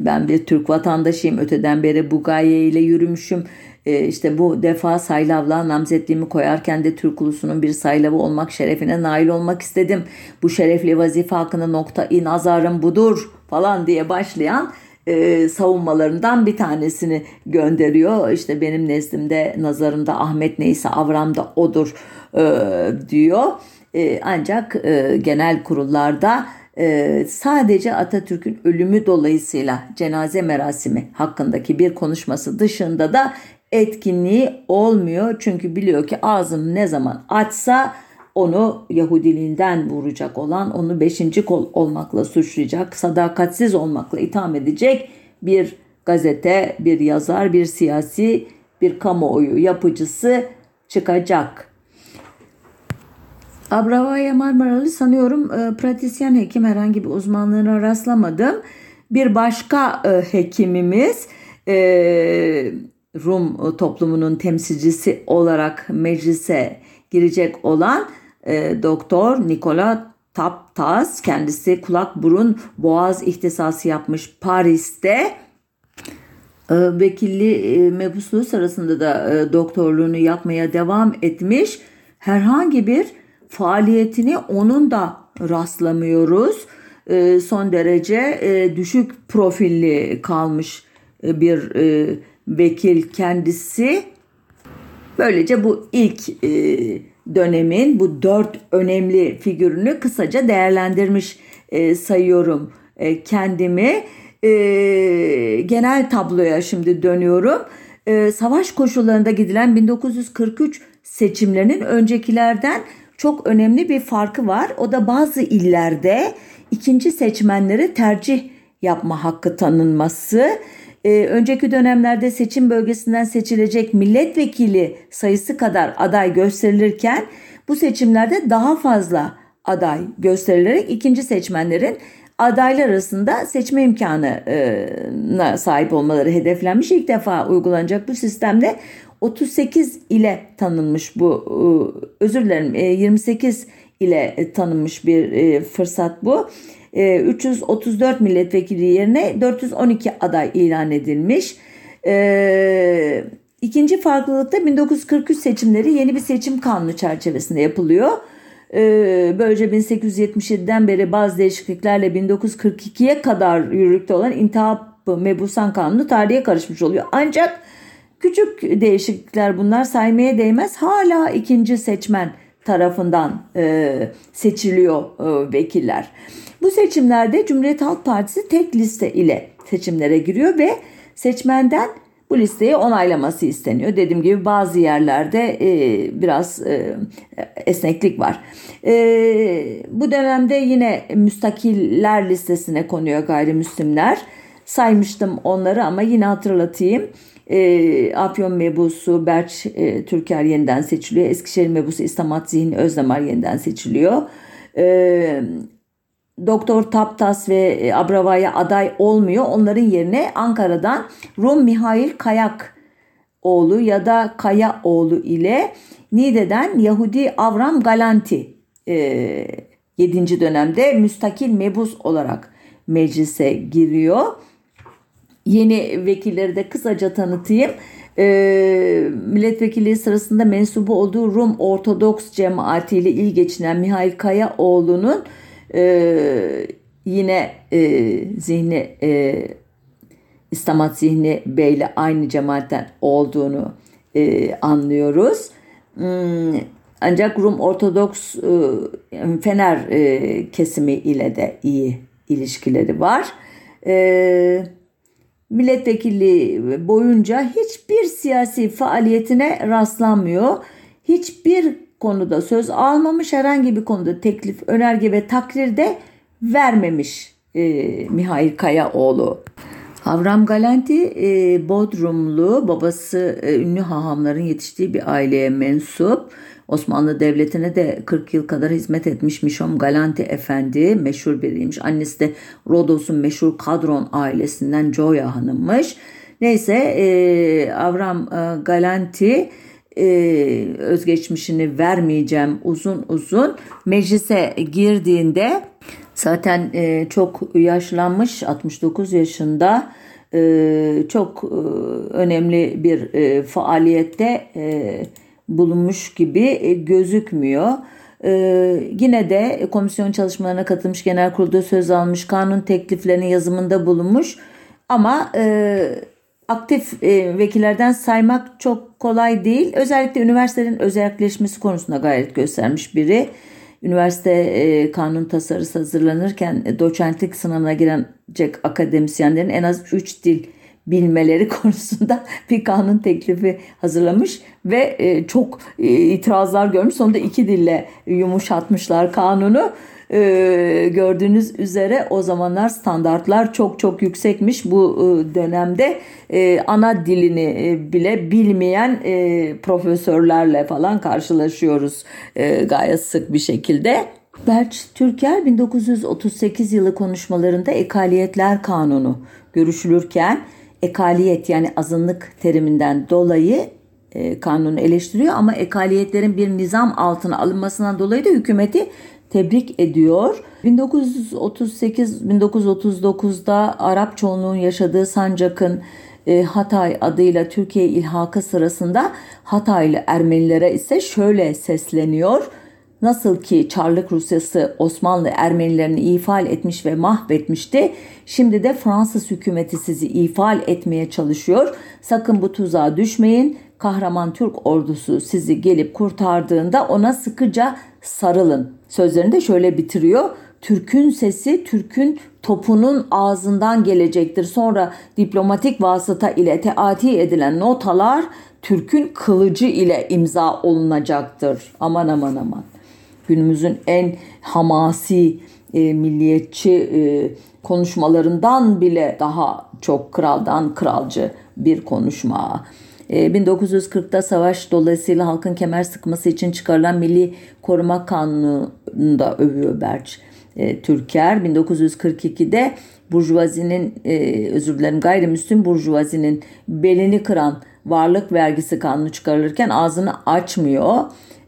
ben bir Türk vatandaşıyım öteden beri Bugaye ile yürümüşüm. E, işte bu defa saylavla namzetliğimi koyarken de Türk ulusunun bir saylavı olmak şerefine nail olmak istedim. Bu şerefli vazife hakkında nokta-i nazarım budur falan diye başlayan e, savunmalarından bir tanesini gönderiyor. İşte benim nezdimde nazarımda Ahmet neyse Avram da odur e, diyor. E, ancak e, genel kurullarda e, sadece Atatürk'ün ölümü dolayısıyla cenaze merasimi hakkındaki bir konuşması dışında da etkinliği olmuyor. Çünkü biliyor ki ağzını ne zaman açsa onu Yahudiliğinden vuracak olan, onu beşinci kol olmakla suçlayacak, sadakatsiz olmakla itham edecek bir gazete, bir yazar, bir siyasi, bir kamuoyu yapıcısı çıkacak. Abravaya Marmaralı sanıyorum e, pratisyen hekim herhangi bir uzmanlığına rastlamadım. Bir başka e, hekimimiz e, Rum toplumunun temsilcisi olarak meclise girecek olan e, Doktor Nikola Taptas kendisi kulak burun boğaz ihtisası yapmış Paris'te. E, vekilli e, mebusluğu sırasında da e, doktorluğunu yapmaya devam etmiş. Herhangi bir faaliyetini onun da rastlamıyoruz. E, son derece e, düşük profilli kalmış bir vekil kendisi. Böylece bu ilk dönemin bu dört önemli figürünü kısaca değerlendirmiş e, sayıyorum e, kendimi. E, genel tabloya şimdi dönüyorum. E, savaş koşullarında gidilen 1943 seçimlerinin öncekilerden çok önemli bir farkı var. O da bazı illerde ikinci seçmenlere tercih yapma hakkı tanınması e, önceki dönemlerde seçim bölgesinden seçilecek milletvekili sayısı kadar aday gösterilirken bu seçimlerde daha fazla aday gösterilerek ikinci seçmenlerin adaylar arasında seçme imkanına sahip olmaları hedeflenmiş. İlk defa uygulanacak bu sistemde 38 ile tanınmış bu e, özür dilerim 28 e, ile tanınmış bir e, fırsat bu. 334 milletvekili yerine 412 aday ilan edilmiş. İkinci farklılık da 1943 seçimleri yeni bir seçim kanunu çerçevesinde yapılıyor. Böylece 1877'den beri bazı değişikliklerle 1942'ye kadar yürürlükte olan intihap mebusan kanunu tarihe karışmış oluyor. Ancak küçük değişiklikler bunlar saymaya değmez. Hala ikinci seçmen tarafından seçiliyor vekiller. Bu seçimlerde Cumhuriyet Halk Partisi tek liste ile seçimlere giriyor ve seçmenden bu listeyi onaylaması isteniyor. Dediğim gibi bazı yerlerde e, biraz e, esneklik var. E, bu dönemde yine müstakiller listesine konuyor gayrimüslimler. Saymıştım onları ama yine hatırlatayım. E, Afyon mebusu Berç e, Türker yeniden seçiliyor. Eskişehir mebusu İstamat Zihni Özdemir yeniden seçiliyor. E, Doktor Taptas ve e, Abrava'ya aday olmuyor. Onların yerine Ankara'dan Rum Mihail Kayak oğlu ya da Kaya oğlu ile Nide'den Yahudi Avram Galanti e, 7. dönemde müstakil mebus olarak meclise giriyor. Yeni vekilleri de kısaca tanıtayım. e, milletvekilliği sırasında mensubu olduğu Rum Ortodoks cemaati ile il geçinen Mihail Kayaoğlu'nun e, yine e, zihni e, İstamat Zihni Bey ile aynı cemaatten olduğunu e, anlıyoruz. Hmm, ancak Rum Ortodoks e, Fener e, kesimi ile de iyi ilişkileri var. E, milletvekilliği boyunca hiçbir siyasi faaliyetine rastlanmıyor. Hiçbir konuda söz almamış, herhangi bir konuda teklif, önerge ve takdir de vermemiş e, Mihail Kayaoğlu. Avram Galanti e, Bodrumlu, babası e, ünlü hahamların yetiştiği bir aileye mensup. Osmanlı Devleti'ne de 40 yıl kadar hizmet etmiş Mişom Galanti Efendi meşhur biriymiş. Annesi de Rodos'un meşhur Kadron ailesinden Joya Hanım'mış. Neyse e, Avram e, Galanti e, özgeçmişini vermeyeceğim uzun uzun meclise girdiğinde zaten e, çok yaşlanmış 69 yaşında e, çok önemli bir faaliyette bulunmuş gibi gözükmüyor. Ee, yine de komisyon çalışmalarına katılmış, genel kurulda söz almış, kanun tekliflerinin yazımında bulunmuş. Ama e, aktif e, vekillerden saymak çok kolay değil. Özellikle üniversitelerin özelleşmesi konusunda gayret göstermiş biri. Üniversite e, kanun tasarısı hazırlanırken e, doçentlik sınavına girecek akademisyenlerin en az 3 dil bilmeleri konusunda bir kanun teklifi hazırlamış ve e, çok e, itirazlar görmüş. Sonunda iki dille yumuşatmışlar kanunu. E, gördüğünüz üzere o zamanlar standartlar çok çok yüksekmiş. Bu dönemde ana dilini bile bilmeyen profesörlerle falan karşılaşıyoruz gayet sık bir şekilde. Berç Türker 1938 yılı konuşmalarında Ekaliyetler Kanunu görüşülürken ekaliyet yani azınlık teriminden dolayı e, kanunu eleştiriyor ama ekaliyetlerin bir nizam altına alınmasından dolayı da hükümeti tebrik ediyor. 1938-1939'da Arap çoğunluğun yaşadığı Sancak'ın e, Hatay adıyla Türkiye ilhakı sırasında Hataylı Ermenilere ise şöyle sesleniyor. Nasıl ki Çarlık Rusyası Osmanlı Ermenilerini ifade etmiş ve mahvetmişti, şimdi de Fransız hükümeti sizi ifade etmeye çalışıyor. Sakın bu tuzağa düşmeyin. Kahraman Türk ordusu sizi gelip kurtardığında ona sıkıca sarılın. Sözlerini de şöyle bitiriyor. Türk'ün sesi Türk'ün topunun ağzından gelecektir. Sonra diplomatik vasıta ile teati edilen notalar Türk'ün kılıcı ile imza olunacaktır. Aman aman aman günümüzün en hamasi e, milliyetçi e, konuşmalarından bile daha çok kraldan kralcı bir konuşma. 1940'da e, savaş dolayısıyla halkın kemer sıkması için çıkarılan Milli Koruma Kanunu'nu da övüyor Berç e, Türker. 1942'de burjuvazinin e, özür dilerim gayrimüslim burjuvazinin belini kıran varlık vergisi kanunu çıkarılırken ağzını açmıyor.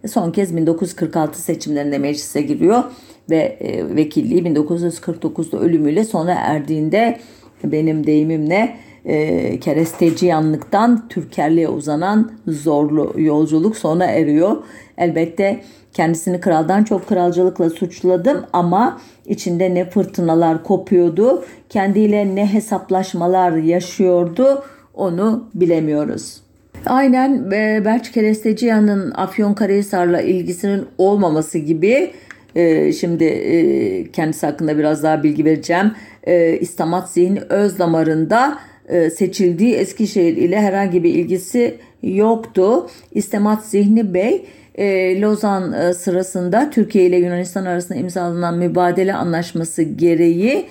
Son kez 1946 seçimlerinde meclise giriyor ve e, vekilliği 1949'da ölümüyle sona erdiğinde benim deyimimle e, keresteci yanlıktan Türkerliğe uzanan zorlu yolculuk sona eriyor. Elbette kendisini kraldan çok kralcılıkla suçladım ama içinde ne fırtınalar kopuyordu, kendiyle ne hesaplaşmalar yaşıyordu onu bilemiyoruz. Aynen e, Berç Keresteciyan'ın Afyonkarahisar'la ilgisinin olmaması gibi e, şimdi e, kendisi hakkında biraz daha bilgi vereceğim. E, İstamat Zihni öz damarında e, seçildiği Eskişehir ile herhangi bir ilgisi yoktu. İstamat Zihni Bey e, Lozan e, sırasında Türkiye ile Yunanistan arasında imzalanan mübadele anlaşması gereği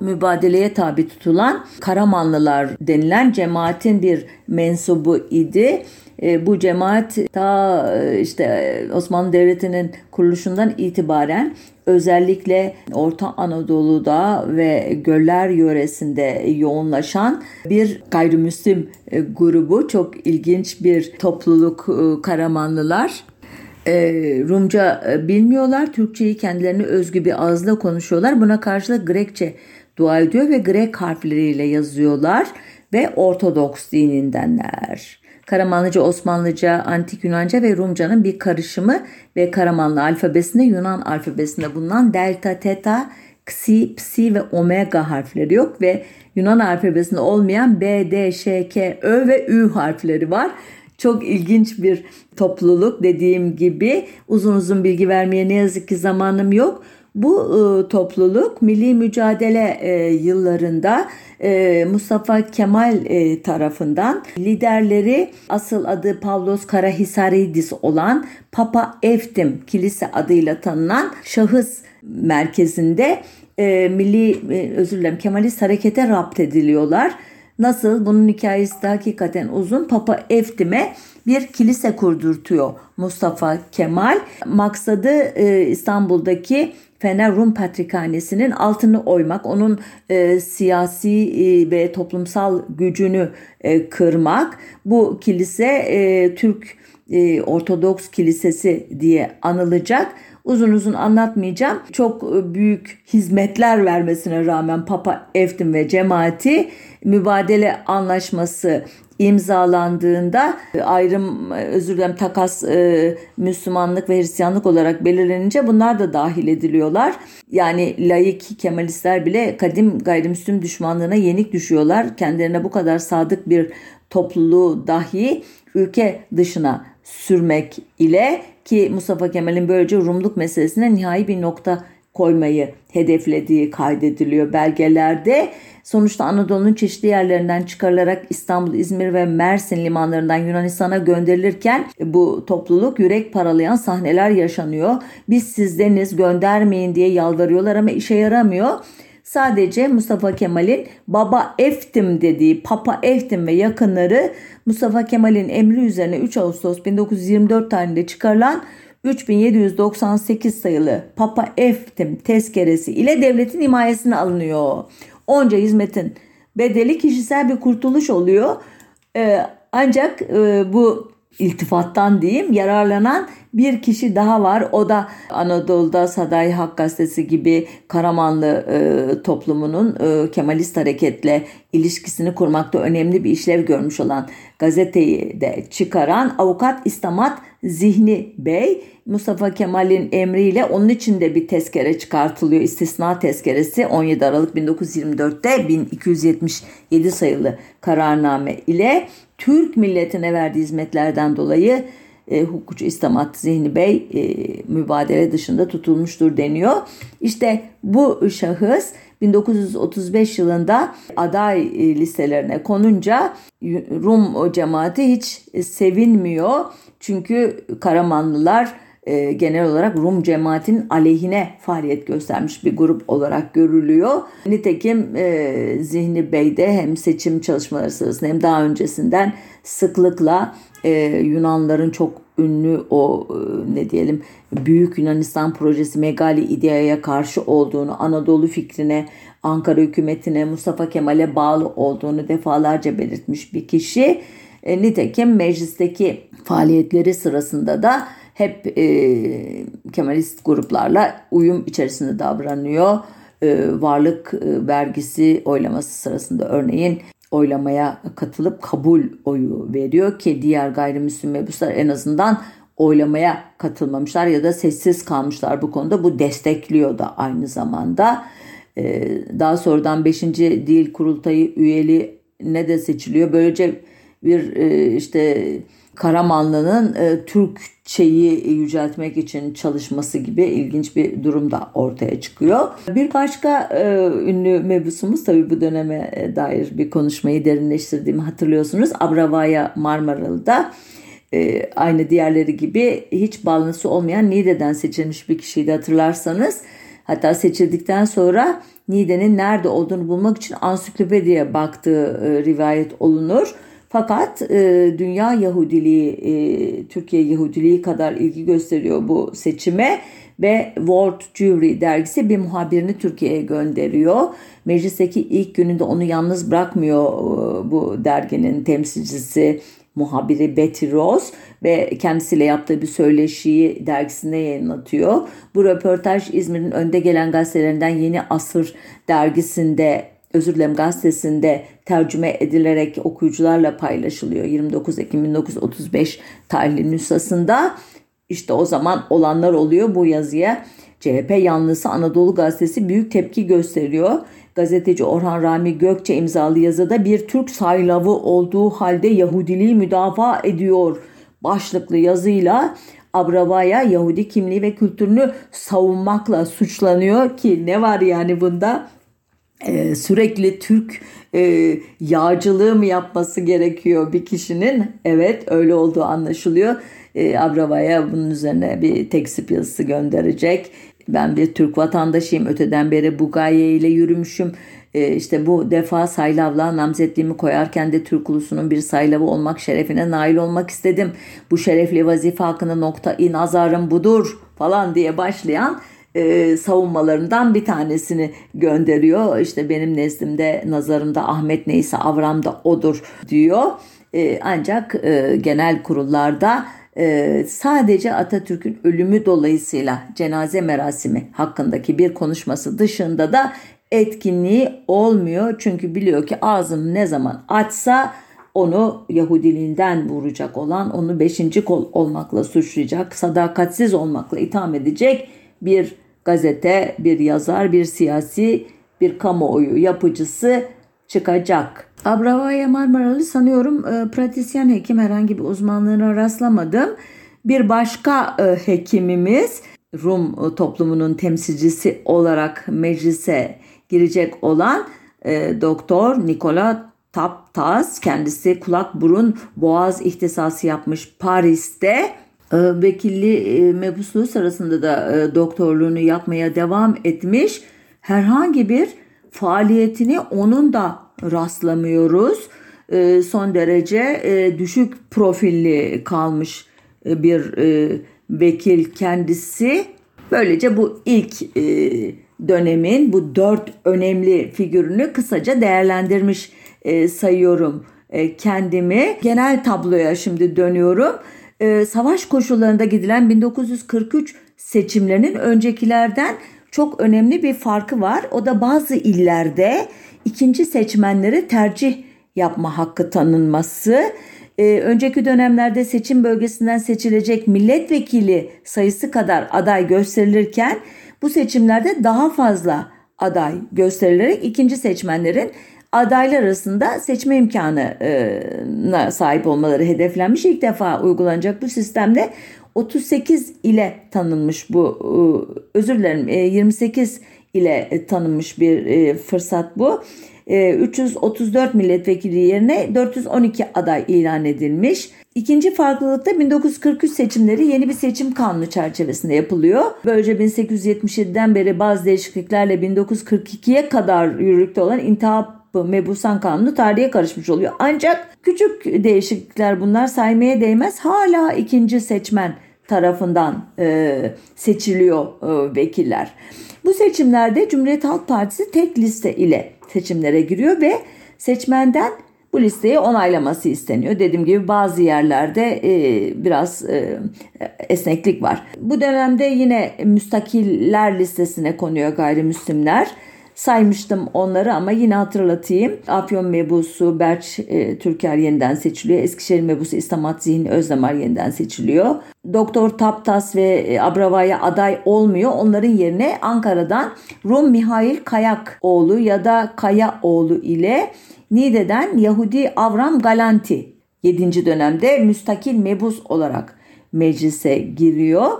mübadeleye tabi tutulan Karamanlılar denilen cemaatin bir mensubu idi. E, bu cemaat ta e, işte Osmanlı Devleti'nin kuruluşundan itibaren özellikle Orta Anadolu'da ve göller yöresinde yoğunlaşan bir gayrimüslim e, grubu çok ilginç bir topluluk Karamanlılar. Rumca bilmiyorlar. Türkçeyi kendilerine özgü bir ağızla konuşuyorlar. Buna karşılık Grekçe dua ediyor ve Grek harfleriyle yazıyorlar ve Ortodoks dinindenler. Karamanlıca, Osmanlıca, Antik Yunanca ve Rumcanın bir karışımı ve Karamanlı alfabesinde Yunan alfabesinde bulunan delta, teta, xi, psi ve omega harfleri yok ve Yunan alfabesinde olmayan B, D, Ş, K, Ö ve Ü harfleri var. Çok ilginç bir topluluk dediğim gibi uzun uzun bilgi vermeye ne yazık ki zamanım yok. Bu e, topluluk milli mücadele e, yıllarında e, Mustafa Kemal e, tarafından liderleri asıl adı Pavlos Karahisaridis olan Papa Eftim Kilise adıyla tanınan şahıs merkezinde e, milli e, özür dilerim Kemalist harekete rapt ediliyorlar. Nasıl? Bunun hikayesi de hakikaten uzun. Papa Eftim'e bir kilise kurdurtuyor Mustafa Kemal. Maksadı e, İstanbul'daki Fener Rum Patrikhanesi'nin altını oymak, onun e, siyasi e, ve toplumsal gücünü e, kırmak. Bu kilise e, Türk e, Ortodoks Kilisesi diye anılacak. Uzun uzun anlatmayacağım. Çok e, büyük hizmetler vermesine rağmen Papa Eftim ve cemaati mübadele anlaşması imzalandığında e, ayrım e, özür dilerim takas e, Müslümanlık ve Hristiyanlık olarak belirlenince bunlar da dahil ediliyorlar. Yani laik Kemalistler bile kadim gayrimüslim düşmanlığına yenik düşüyorlar. Kendilerine bu kadar sadık bir topluluğu dahi ülke dışına sürmek ile ki Mustafa Kemal'in böylece Rumluk meselesine nihai bir nokta koymayı hedeflediği kaydediliyor belgelerde. Sonuçta Anadolu'nun çeşitli yerlerinden çıkarılarak İstanbul, İzmir ve Mersin limanlarından Yunanistan'a gönderilirken bu topluluk yürek paralayan sahneler yaşanıyor. Biz sizdeniz göndermeyin diye yalvarıyorlar ama işe yaramıyor. Sadece Mustafa Kemal'in Baba Eftim dediği Papa Eftim ve yakınları Mustafa Kemal'in emri üzerine 3 Ağustos 1924 tarihinde çıkarılan 3798 sayılı Papa Eftim tezkeresi ile devletin himayesine alınıyor. Onca hizmetin bedeli kişisel bir kurtuluş oluyor. Ee, ancak e, bu iltifattan diyeyim yararlanan bir kişi daha var. O da Anadolu'da Saday Hak Gazetesi gibi Karamanlı e, toplumunun e, Kemalist hareketle ilişkisini kurmakta önemli bir işlev görmüş olan gazeteyi de çıkaran avukat İstamat Zihni Bey Mustafa Kemal'in emriyle onun için de bir tezkere çıkartılıyor. İstisna tezkeresi 17 Aralık 1924'te 1277 sayılı kararname ile Türk milletine verdiği hizmetlerden dolayı e, hukukçu İstamat Zihni Bey e, mübadele dışında tutulmuştur deniyor. İşte bu şahıs 1935 yılında aday e, listelerine konunca Rum cemaati hiç sevinmiyor. Çünkü Karamanlılar e, genel olarak Rum cemaatinin aleyhine faaliyet göstermiş bir grup olarak görülüyor. Nitekim e, Zihni Bey'de hem seçim çalışmaları sırasında hem daha öncesinden sıklıkla e, Yunanların çok ünlü o e, ne diyelim Büyük Yunanistan projesi Megali İdea'ya karşı olduğunu, Anadolu fikrine, Ankara hükümetine, Mustafa Kemal'e bağlı olduğunu defalarca belirtmiş bir kişi. E, nitekim meclisteki faaliyetleri sırasında da hep e, Kemalist gruplarla uyum içerisinde davranıyor. E, varlık e, vergisi oylaması sırasında örneğin oylamaya katılıp kabul oyu veriyor ki diğer gayrimüslim mebuslar en azından oylamaya katılmamışlar ya da sessiz kalmışlar bu konuda. Bu destekliyor da aynı zamanda. Ee, daha sonradan 5. Dil Kurultayı üyeli ne de seçiliyor. Böylece bir e, işte Karamanlı'nın e, Türkçeyi yüceltmek için çalışması gibi ilginç bir durum da ortaya çıkıyor. Bir başka e, ünlü mebusumuz tabii bu döneme dair bir konuşmayı derinleştirdiğimi hatırlıyorsunuz. Abravaya Marmaralı'da e, aynı diğerleri gibi hiç bağlantısı olmayan Niğde'den seçilmiş bir kişiydi hatırlarsanız. Hatta seçildikten sonra Niğde'nin nerede olduğunu bulmak için ansiklopediye baktığı rivayet olunur. Fakat e, dünya Yahudiliği, e, Türkiye Yahudiliği kadar ilgi gösteriyor bu seçime ve World Jewry dergisi bir muhabirini Türkiye'ye gönderiyor. Meclisteki ilk gününde onu yalnız bırakmıyor e, bu derginin temsilcisi muhabiri Betty Rose ve kendisiyle yaptığı bir söyleşiyi dergisinde yayınlatıyor. Bu röportaj İzmir'in önde gelen gazetelerinden Yeni Asır dergisinde özür dilerim gazetesinde tercüme edilerek okuyucularla paylaşılıyor 29 Ekim 1935 tarihli nüshasında. İşte o zaman olanlar oluyor bu yazıya. CHP yanlısı Anadolu Gazetesi büyük tepki gösteriyor. Gazeteci Orhan Rami Gökçe imzalı yazıda bir Türk saylavı olduğu halde Yahudiliği müdafaa ediyor başlıklı yazıyla Abravaya Yahudi kimliği ve kültürünü savunmakla suçlanıyor ki ne var yani bunda ee, sürekli Türk e, yağcılığı mı yapması gerekiyor bir kişinin? Evet öyle olduğu anlaşılıyor. E, Abrava'ya bunun üzerine bir teksip yazısı gönderecek. Ben bir Türk vatandaşıyım. Öteden beri Bugaye ile yürümüşüm. E, işte bu defa saylavlığa namzetliğimi koyarken de Türk ulusunun bir saylavı olmak şerefine nail olmak istedim. Bu şerefli vazife hakkında nokta-i nazarım budur falan diye başlayan e, savunmalarından bir tanesini gönderiyor. İşte benim nezdimde, nazarımda Ahmet neyse Avram da odur diyor. E, ancak e, genel kurullarda e, sadece Atatürk'ün ölümü dolayısıyla cenaze merasimi hakkındaki bir konuşması dışında da etkinliği olmuyor. Çünkü biliyor ki ağzını ne zaman açsa onu Yahudiliğinden vuracak olan, onu beşinci kol olmakla suçlayacak, sadakatsiz olmakla itham edecek bir gazete, bir yazar, bir siyasi, bir kamuoyu yapıcısı çıkacak. Abravaya Marmaralı sanıyorum e, pratisyen hekim herhangi bir uzmanlığına rastlamadım. Bir başka e, hekimimiz Rum toplumunun temsilcisi olarak meclise girecek olan e, Doktor Nikola Taptas kendisi kulak burun boğaz ihtisası yapmış Paris'te e, vekilli e, mebusluğu sırasında da e, doktorluğunu yapmaya devam etmiş. Herhangi bir faaliyetini onun da rastlamıyoruz. Son derece düşük profilli kalmış bir vekil kendisi. Böylece bu ilk dönemin bu dört önemli figürünü kısaca değerlendirmiş sayıyorum kendimi. Genel tabloya şimdi dönüyorum e, savaş koşullarında gidilen 1943 seçimlerinin öncekilerden çok önemli bir farkı var. O da bazı illerde ikinci seçmenleri tercih yapma hakkı tanınması. Ee, önceki dönemlerde seçim bölgesinden seçilecek milletvekili sayısı kadar aday gösterilirken bu seçimlerde daha fazla aday gösterilerek ikinci seçmenlerin adaylar arasında seçme imkanına sahip olmaları hedeflenmiş. İlk defa uygulanacak bu sistemde 38 ile tanınmış bu özür dilerim 28 ile tanınmış bir fırsat bu. 334 milletvekili yerine 412 aday ilan edilmiş. İkinci farklılık da 1943 seçimleri yeni bir seçim kanunu çerçevesinde yapılıyor. Böylece 1877'den beri bazı değişikliklerle 1942'ye kadar yürürlükte olan intihap mebusan kanunu tarihe karışmış oluyor. Ancak küçük değişiklikler bunlar saymaya değmez. Hala ikinci seçmen tarafından e, seçiliyor e, vekiller. Bu seçimlerde Cumhuriyet Halk Partisi tek liste ile seçimlere giriyor ve seçmenden bu listeyi onaylaması isteniyor. Dediğim gibi bazı yerlerde e, biraz e, esneklik var. Bu dönemde yine müstakiller listesine konuyor gayrimüslimler saymıştım onları ama yine hatırlatayım. Afyon mebusu Berç e, Türker yeniden seçiliyor. Eskişehir mebusu İstamat Zihin Özdemir yeniden seçiliyor. Doktor Taptas ve e, Abravaya aday olmuyor. Onların yerine Ankara'dan Rum Mihail Kayak oğlu ya da Kaya oğlu ile Nide'den Yahudi Avram Galanti 7. dönemde müstakil mebus olarak meclise giriyor.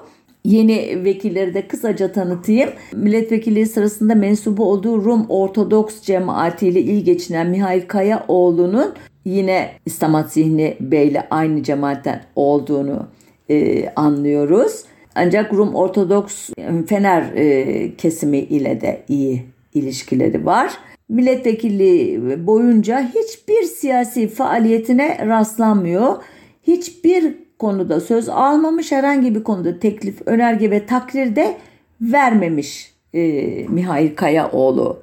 Yeni vekilleri de kısaca tanıtayım. Milletvekilliği sırasında mensubu olduğu Rum Ortodoks cemaati ile il geçinen Mihail Kayaoğlu'nun yine İstamat Zihni Bey ile aynı cemaatten olduğunu e, anlıyoruz. Ancak Rum Ortodoks Fener e, kesimi ile de iyi ilişkileri var. Milletvekilliği boyunca hiçbir siyasi faaliyetine rastlanmıyor. Hiçbir konuda söz almamış, herhangi bir konuda teklif, önerge ve takdir de vermemiş e, Mihail Kayaoğlu.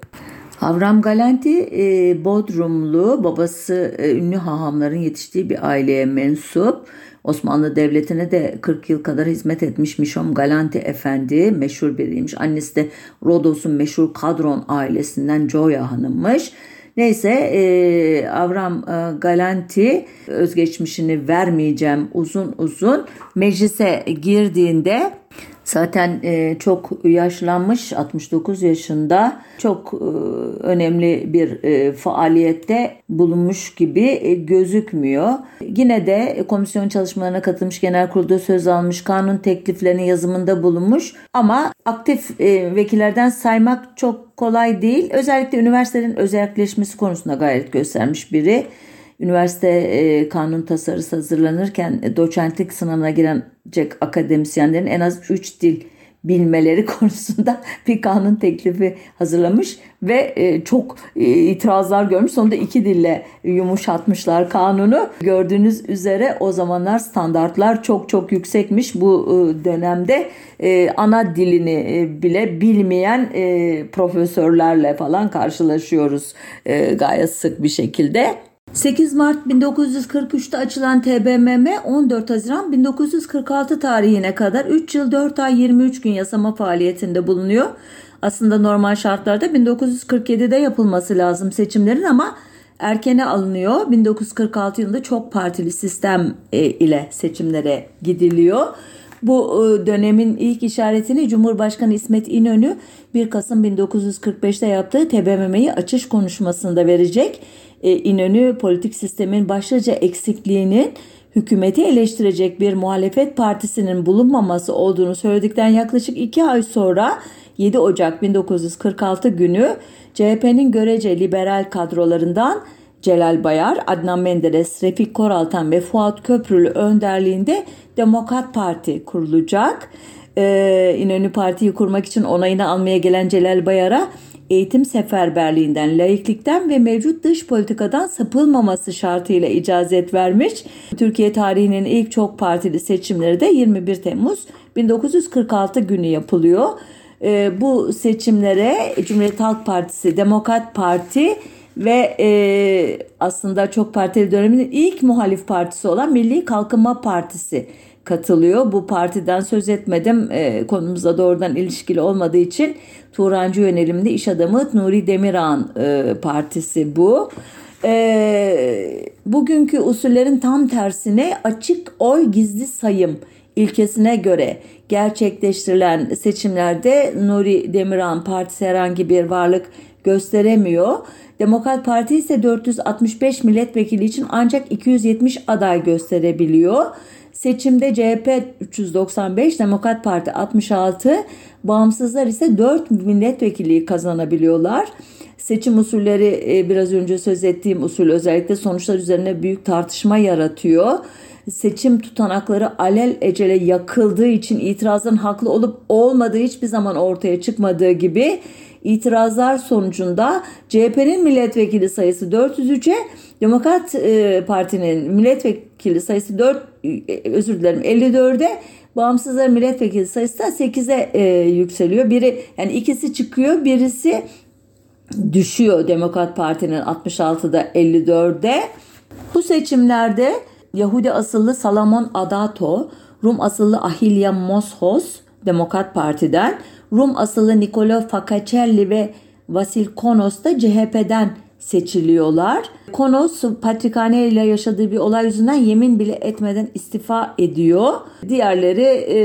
Avram Galanti e, Bodrumlu, babası e, ünlü hahamların yetiştiği bir aileye mensup. Osmanlı Devleti'ne de 40 yıl kadar hizmet etmiş Mişom Galanti Efendi meşhur biriymiş. Annesi de Rodos'un meşhur Kadron ailesinden Joya Hanım'mış. Neyse e, Avram e, Galanti özgeçmişini vermeyeceğim uzun uzun. Meclise girdiğinde Zaten e, çok yaşlanmış 69 yaşında çok e, önemli bir e, faaliyette bulunmuş gibi e, gözükmüyor. Yine de komisyon çalışmalarına katılmış, genel kurulda söz almış, kanun tekliflerinin yazımında bulunmuş ama aktif e, vekillerden saymak çok kolay değil. Özellikle üniversitelerin özelleşmesi konusunda gayret göstermiş biri üniversite e, kanun tasarısı hazırlanırken e, doçentlik sınavına girecek akademisyenlerin en az 3 dil bilmeleri konusunda bir kanun teklifi hazırlamış ve e, çok e, itirazlar görmüş. Sonunda iki dille yumuşatmışlar kanunu. Gördüğünüz üzere o zamanlar standartlar çok çok yüksekmiş. Bu dönemde ana dilini bile bilmeyen profesörlerle falan karşılaşıyoruz e, gayet sık bir şekilde. 8 Mart 1943'te açılan TBMM 14 Haziran 1946 tarihine kadar 3 yıl 4 ay 23 gün yasama faaliyetinde bulunuyor. Aslında normal şartlarda 1947'de yapılması lazım seçimlerin ama erkene alınıyor. 1946 yılında çok partili sistem e, ile seçimlere gidiliyor. Bu e, dönemin ilk işaretini Cumhurbaşkanı İsmet İnönü 1 Kasım 1945'te yaptığı TBMM'yi açış konuşmasında verecek. E, İnönü politik sistemin başlıca eksikliğinin hükümeti eleştirecek bir muhalefet partisinin bulunmaması olduğunu söyledikten yaklaşık iki ay sonra 7 Ocak 1946 günü CHP'nin görece liberal kadrolarından Celal Bayar, Adnan Menderes, Refik Koraltan ve Fuat Köprülü önderliğinde Demokrat Parti kurulacak. Ee, İnönü Parti'yi kurmak için onayını almaya gelen Celal Bayar'a eğitim seferberliğinden, laiklikten ve mevcut dış politikadan sapılmaması şartıyla icazet vermiş. Türkiye tarihinin ilk çok partili seçimleri de 21 Temmuz 1946 günü yapılıyor. E, bu seçimlere Cumhuriyet Halk Partisi, Demokrat Parti ve e, aslında çok partili döneminin ilk muhalif partisi olan Milli Kalkınma Partisi katılıyor. Bu partiden söz etmedim. E, konumuzla doğrudan ilişkili olmadığı için Turancı yönelimli iş adamı Nuri Demirağ'ın e, partisi bu. E, bugünkü usullerin tam tersine açık oy gizli sayım ilkesine göre gerçekleştirilen seçimlerde Nuri Demirağ'ın partisi herhangi bir varlık gösteremiyor. Demokrat Parti ise 465 milletvekili için ancak 270 aday gösterebiliyor. Seçimde CHP 395, Demokrat Parti 66, bağımsızlar ise 4 milletvekili kazanabiliyorlar. Seçim usulleri e, biraz önce söz ettiğim usul özellikle sonuçlar üzerine büyük tartışma yaratıyor. Seçim tutanakları alel ecele yakıldığı için itirazın haklı olup olmadığı hiçbir zaman ortaya çıkmadığı gibi itirazlar sonucunda CHP'nin milletvekili sayısı 403'e Demokrat e, Parti'nin milletvekili sayısı 4 e, özür dilerim 54'e bağımsızların milletvekili sayısı da 8'e e, yükseliyor. Biri yani ikisi çıkıyor, birisi düşüyor Demokrat Parti'nin 66'da 54'de. Bu seçimlerde Yahudi asıllı Salamon Adato, Rum asıllı Ahilya Moshos Demokrat Parti'den, Rum asıllı Nicolo Facacelli ve Vasil Konos da CHP'den seçiliyorlar. Konos Patrikhane ile yaşadığı bir olay yüzünden yemin bile etmeden istifa ediyor. Diğerleri e,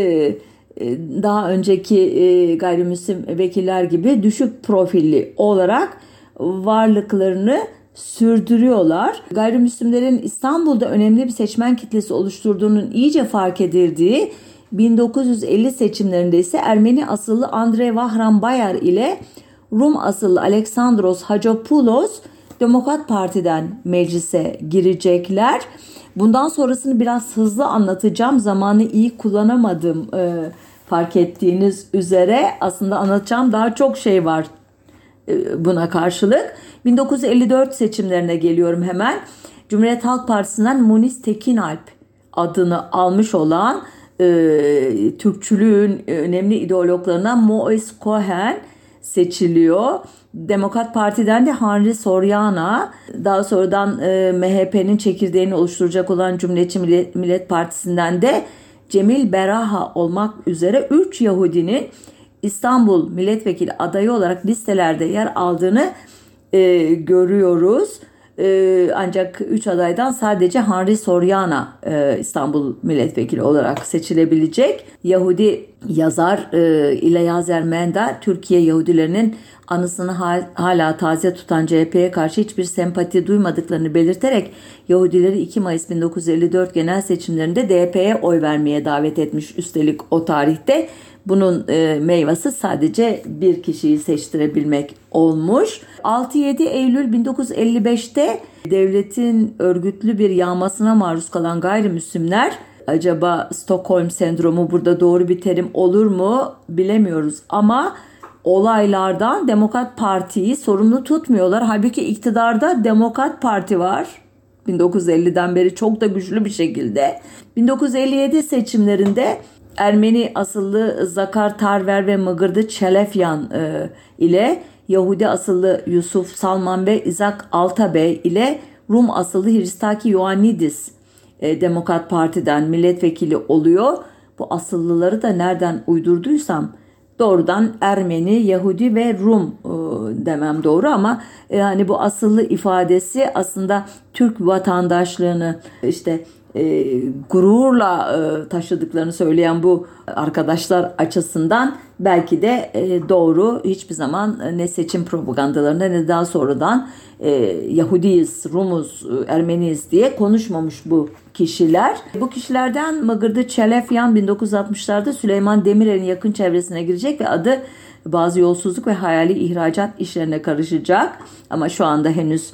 e, daha önceki e, gayrimüslim vekiller gibi düşük profilli olarak varlıklarını sürdürüyorlar. Gayrimüslimlerin İstanbul'da önemli bir seçmen kitlesi oluşturduğunun iyice fark edildiği 1950 seçimlerinde ise Ermeni asıllı Andrei Vahram Bayar ile Rum asıllı Alexandros Hacopoulos Demokrat Parti'den meclise girecekler. Bundan sonrasını biraz hızlı anlatacağım. Zamanı iyi kullanamadım e, fark ettiğiniz üzere. Aslında anlatacağım daha çok şey var e, buna karşılık. 1954 seçimlerine geliyorum hemen. Cumhuriyet Halk Partisi'nden Munis Tekinalp adını almış olan e, Türkçülüğün önemli ideologlarından Mois Cohen seçiliyor. Demokrat Parti'den de Henry Soriano, daha sonradan e, MHP'nin çekirdeğini oluşturacak olan Cumhuriyetçi Millet, Millet Partisi'nden de Cemil Beraha olmak üzere 3 Yahudinin İstanbul milletvekili adayı olarak listelerde yer aldığını e, görüyoruz. E, ancak 3 adaydan sadece Henry Soriano e, İstanbul milletvekili olarak seçilebilecek. Yahudi yazar e, İlyazer Menda Türkiye Yahudilerinin anısını hala taze tutan CHP'ye karşı hiçbir sempati duymadıklarını belirterek Yahudileri 2 Mayıs 1954 genel seçimlerinde DP'ye oy vermeye davet etmiş. Üstelik o tarihte bunun e, meyvesi sadece bir kişiyi seçtirebilmek olmuş. 6-7 Eylül 1955'te devletin örgütlü bir yağmasına maruz kalan gayrimüslimler acaba Stockholm sendromu burada doğru bir terim olur mu bilemiyoruz ama olaylardan Demokrat Parti'yi sorumlu tutmuyorlar. Halbuki iktidarda Demokrat Parti var. 1950'den beri çok da güçlü bir şekilde. 1957 seçimlerinde Ermeni asıllı Zakar Tarver ve Mıgırdı Çelefyan e, ile Yahudi asıllı Yusuf Salman ve İzak Altabey ile Rum asıllı Hristaki Ioannidis e, Demokrat Parti'den milletvekili oluyor. Bu asıllıları da nereden uydurduysam doğrudan Ermeni, Yahudi ve Rum e, demem doğru ama yani bu asıllı ifadesi aslında Türk vatandaşlığını işte e, gururla e, taşıdıklarını söyleyen bu arkadaşlar açısından belki de e, doğru hiçbir zaman ne seçim propagandalarında ne daha sonradan e, Yahudiyiz, Rumuz, Ermeniyiz diye konuşmamış bu kişiler. Bu kişilerden Magırdı Çelefyan 1960'larda Süleyman Demirel'in yakın çevresine girecek ve adı bazı yolsuzluk ve hayali ihracat işlerine karışacak. Ama şu anda henüz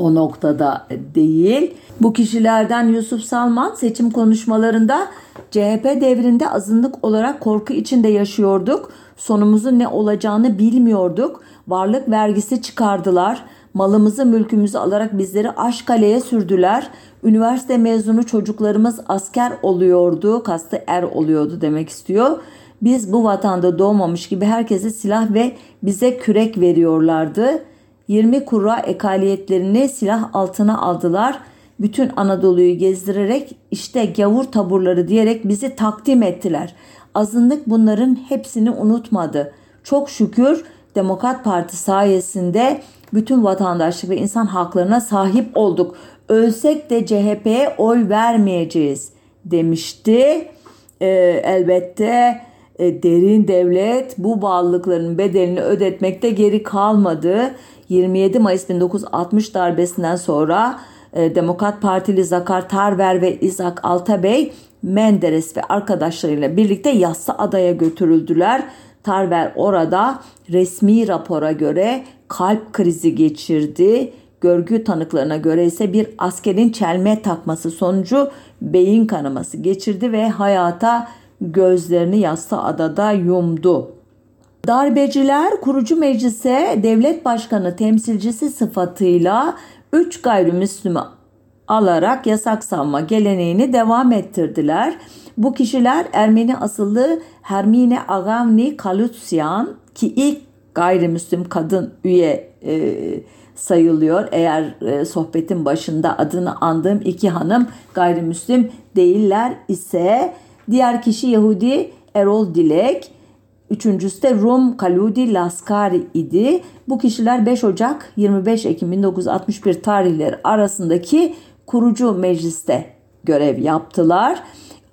o noktada değil. Bu kişilerden Yusuf Salman seçim konuşmalarında CHP devrinde azınlık olarak korku içinde yaşıyorduk. Sonumuzun ne olacağını bilmiyorduk. Varlık vergisi çıkardılar. Malımızı mülkümüzü alarak bizleri Aşkale'ye sürdüler. Üniversite mezunu çocuklarımız asker oluyordu. Kastı er oluyordu demek istiyor. Biz bu vatanda doğmamış gibi herkese silah ve bize kürek veriyorlardı. 20 kura ekaliyetlerini silah altına aldılar. Bütün Anadolu'yu gezdirerek işte gavur taburları diyerek bizi takdim ettiler. Azınlık bunların hepsini unutmadı. Çok şükür Demokrat Parti sayesinde bütün vatandaşlık ve insan haklarına sahip olduk. Ölsek de CHP'ye oy vermeyeceğiz demişti. Ee, elbette derin devlet bu bağlılıkların bedelini ödetmekte geri kalmadı. 27 Mayıs 1960 darbesinden sonra e, Demokrat Partili Zakar Tarver ve İzak Altabey Menderes ve arkadaşlarıyla birlikte Yassı Adaya götürüldüler. Tarver orada resmi rapora göre kalp krizi geçirdi. Görgü tanıklarına göre ise bir askerin çelme takması sonucu beyin kanaması geçirdi ve hayata gözlerini Yassı Adada yumdu. Darbeciler kurucu meclise devlet başkanı temsilcisi sıfatıyla 3 gayrimüslimi alarak yasak sanma geleneğini devam ettirdiler. Bu kişiler Ermeni asıllı Hermine Agavni Kalutsyan ki ilk gayrimüslim kadın üye e, sayılıyor. Eğer e, sohbetin başında adını andığım iki hanım gayrimüslim değiller ise diğer kişi Yahudi Erol Dilek, Üçüncüsü de Rum Kaludi Laskari idi. Bu kişiler 5 Ocak 25 Ekim 1961 tarihleri arasındaki kurucu mecliste görev yaptılar.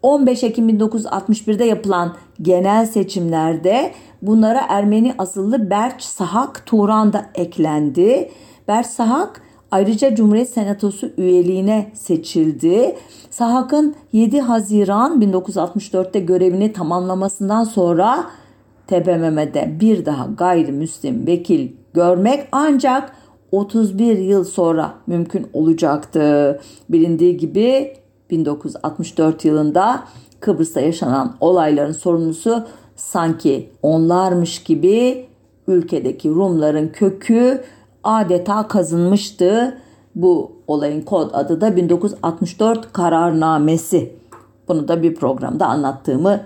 15 Ekim 1961'de yapılan genel seçimlerde bunlara Ermeni asıllı Berç Sahak Turan da eklendi. Berç Sahak ayrıca Cumhuriyet Senatosu üyeliğine seçildi. Sahak'ın 7 Haziran 1964'te görevini tamamlamasından sonra TBMM'de bir daha gayrimüslim vekil görmek ancak 31 yıl sonra mümkün olacaktı. Bilindiği gibi 1964 yılında Kıbrıs'ta yaşanan olayların sorumlusu sanki onlarmış gibi ülkedeki Rumların kökü adeta kazınmıştı. Bu olayın kod adı da 1964 kararnamesi. Bunu da bir programda anlattığımı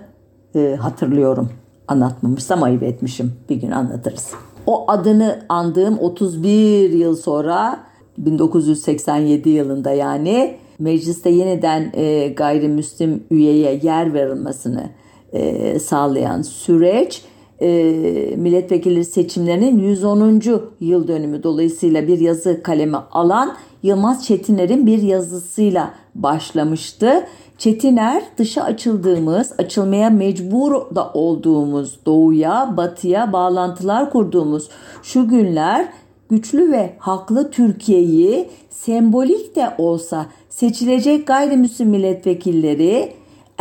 e, hatırlıyorum. Anlatmamışsam ayıp etmişim. Bir gün anlatırız. O adını andığım 31 yıl sonra 1987 yılında yani mecliste yeniden e, gayrimüslim üyeye yer verilmesini e, sağlayan süreç e, seçimlerinin 110. yıl dönümü dolayısıyla bir yazı kaleme alan Yılmaz Çetiner'in bir yazısıyla başlamıştı. Çetiner dışa açıldığımız, açılmaya mecbur da olduğumuz doğuya, batıya bağlantılar kurduğumuz şu günler güçlü ve haklı Türkiye'yi sembolik de olsa seçilecek gayrimüslim milletvekilleri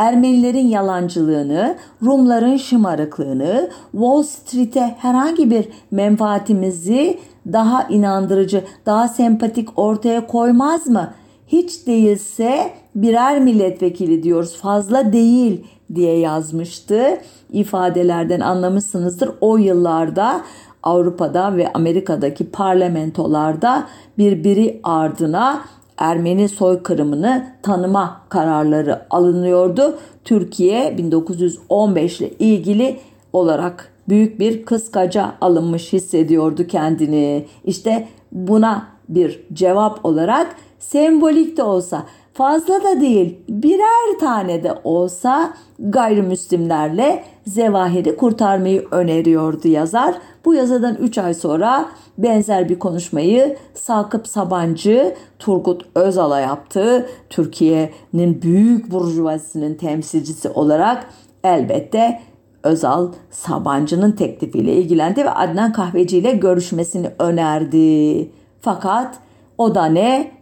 Ermenilerin yalancılığını, Rumların şımarıklığını, Wall Street'e herhangi bir menfaatimizi daha inandırıcı, daha sempatik ortaya koymaz mı? Hiç değilse birer milletvekili diyoruz fazla değil diye yazmıştı. İfadelerden anlamışsınızdır. O yıllarda Avrupa'da ve Amerika'daki parlamentolarda birbiri ardına Ermeni soykırımını tanıma kararları alınıyordu. Türkiye 1915 ile ilgili olarak büyük bir kıskaca alınmış hissediyordu kendini. İşte buna bir cevap olarak sembolik de olsa fazla da değil birer tane de olsa gayrimüslimlerle zevahiri kurtarmayı öneriyordu yazar. Bu yazıdan 3 ay sonra benzer bir konuşmayı Sakıp Sabancı Turgut Özal'a yaptı. Türkiye'nin büyük burjuvazisinin temsilcisi olarak elbette Özal Sabancı'nın teklifiyle ilgilendi ve Adnan Kahveci ile görüşmesini önerdi. Fakat o da ne?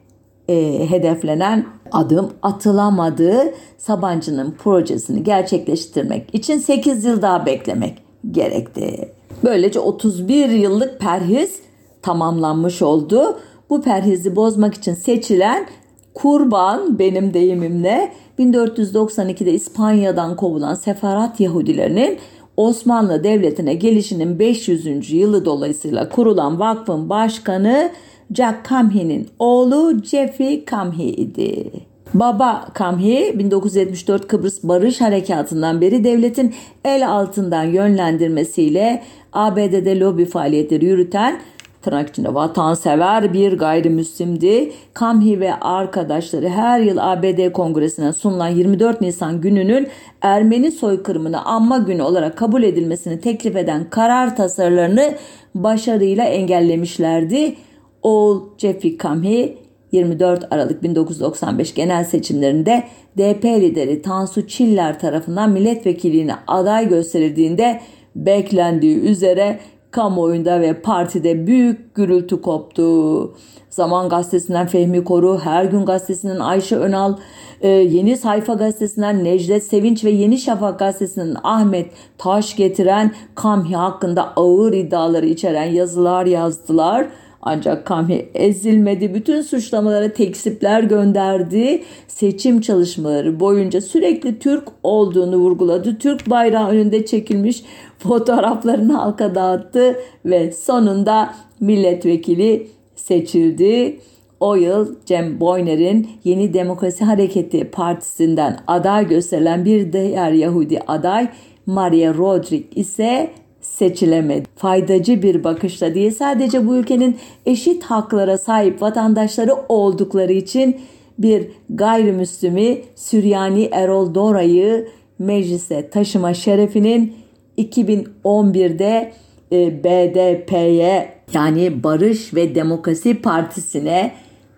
E, hedeflenen adım atılamadı. Sabancı'nın projesini gerçekleştirmek için 8 yıl daha beklemek gerekti. Böylece 31 yıllık perhiz tamamlanmış oldu. Bu perhizi bozmak için seçilen kurban benim deyimimle 1492'de İspanya'dan kovulan sefarat Yahudilerinin Osmanlı Devleti'ne gelişinin 500. yılı dolayısıyla kurulan vakfın başkanı Jack Kamhi'nin oğlu Jeffrey Kamhi idi. Baba Kamhi 1974 Kıbrıs Barış Harekatı'ndan beri devletin el altından yönlendirmesiyle ABD'de lobi faaliyetleri yürüten tırnak içinde vatansever bir gayrimüslimdi. Kamhi ve arkadaşları her yıl ABD Kongresi'ne sunulan 24 Nisan gününün Ermeni soykırımını anma günü olarak kabul edilmesini teklif eden karar tasarılarını başarıyla engellemişlerdi. Oğul Jeffrey Kamhi 24 Aralık 1995 genel seçimlerinde DP lideri Tansu Çiller tarafından milletvekilliğine aday gösterildiğinde beklendiği üzere kamuoyunda ve partide büyük gürültü koptu. Zaman Gazetesi'nden Fehmi Koru, Her Gün Gazetesi'nden Ayşe Önal, e, Yeni Sayfa Gazetesi'nden Necdet Sevinç ve Yeni Şafak Gazetesi'nden Ahmet Taş getiren Kamhi hakkında ağır iddiaları içeren yazılar yazdılar. Ancak Kamhi ezilmedi. Bütün suçlamalara tekzipler gönderdi. Seçim çalışmaları boyunca sürekli Türk olduğunu vurguladı. Türk bayrağı önünde çekilmiş fotoğraflarını halka dağıttı ve sonunda milletvekili seçildi. O yıl Cem Boyner'in Yeni Demokrasi Hareketi Partisi'nden aday gösterilen bir diğer Yahudi aday Maria Rodrik ise seçilemedi. Faydacı bir bakışla değil sadece bu ülkenin eşit haklara sahip vatandaşları oldukları için bir gayrimüslimi Süryani Erol Dora'yı meclise taşıma şerefinin 2011'de e, BDP'ye yani Barış ve Demokrasi Partisi'ne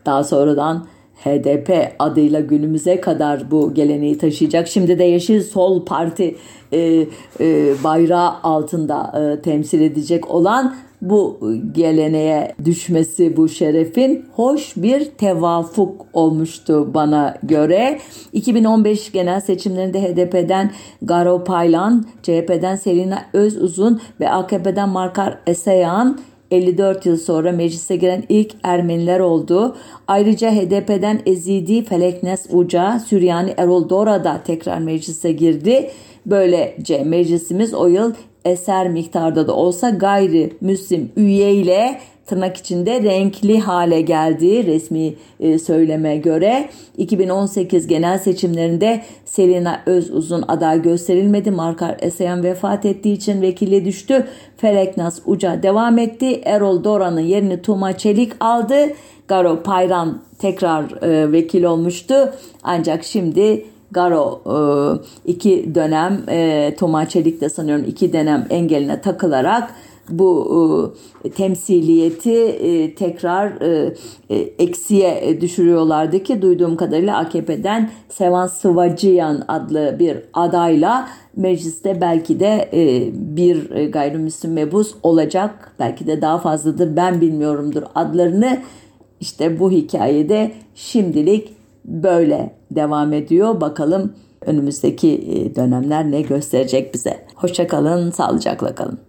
daha sonradan HDP adıyla günümüze kadar bu geleneği taşıyacak. Şimdi de Yeşil Sol Parti e, e, bayrağı altında e, temsil edecek olan bu geleneğe düşmesi bu şerefin hoş bir tevafuk olmuştu bana göre. 2015 genel seçimlerinde HDP'den Garo Paylan, CHP'den Selina Özuzun ve AKP'den Markar Eseyan 54 yıl sonra meclise giren ilk Ermeniler oldu. Ayrıca HDP'den Ezidi Feleknes Uca, Süryani Erol Dora da tekrar meclise girdi. Böylece meclisimiz o yıl eser miktarda da olsa gayrimüslim üyeyle tırnak içinde renkli hale geldiği resmi e, söyleme göre 2018 genel seçimlerinde Selina Özuzun aday gösterilmedi. Markar Esayan vefat ettiği için vekili düştü. Feleknas Uca devam etti. Erol Doran'ın yerini Tuma Çelik aldı. Garo Payran tekrar e, vekil olmuştu. Ancak şimdi Garo e, iki dönem e, Toma Çelik de sanıyorum iki dönem engeline takılarak bu e, temsiliyeti e, tekrar e, e, eksiye düşürüyorlardı ki duyduğum kadarıyla AKP'den Sevan Sıvacıyan adlı bir adayla mecliste belki de e, bir e, gayrimüslim mebus olacak. Belki de daha fazladır ben bilmiyorumdur adlarını. İşte bu hikayede şimdilik böyle devam ediyor. Bakalım önümüzdeki e, dönemler ne gösterecek bize. Hoşçakalın, sağlıcakla kalın.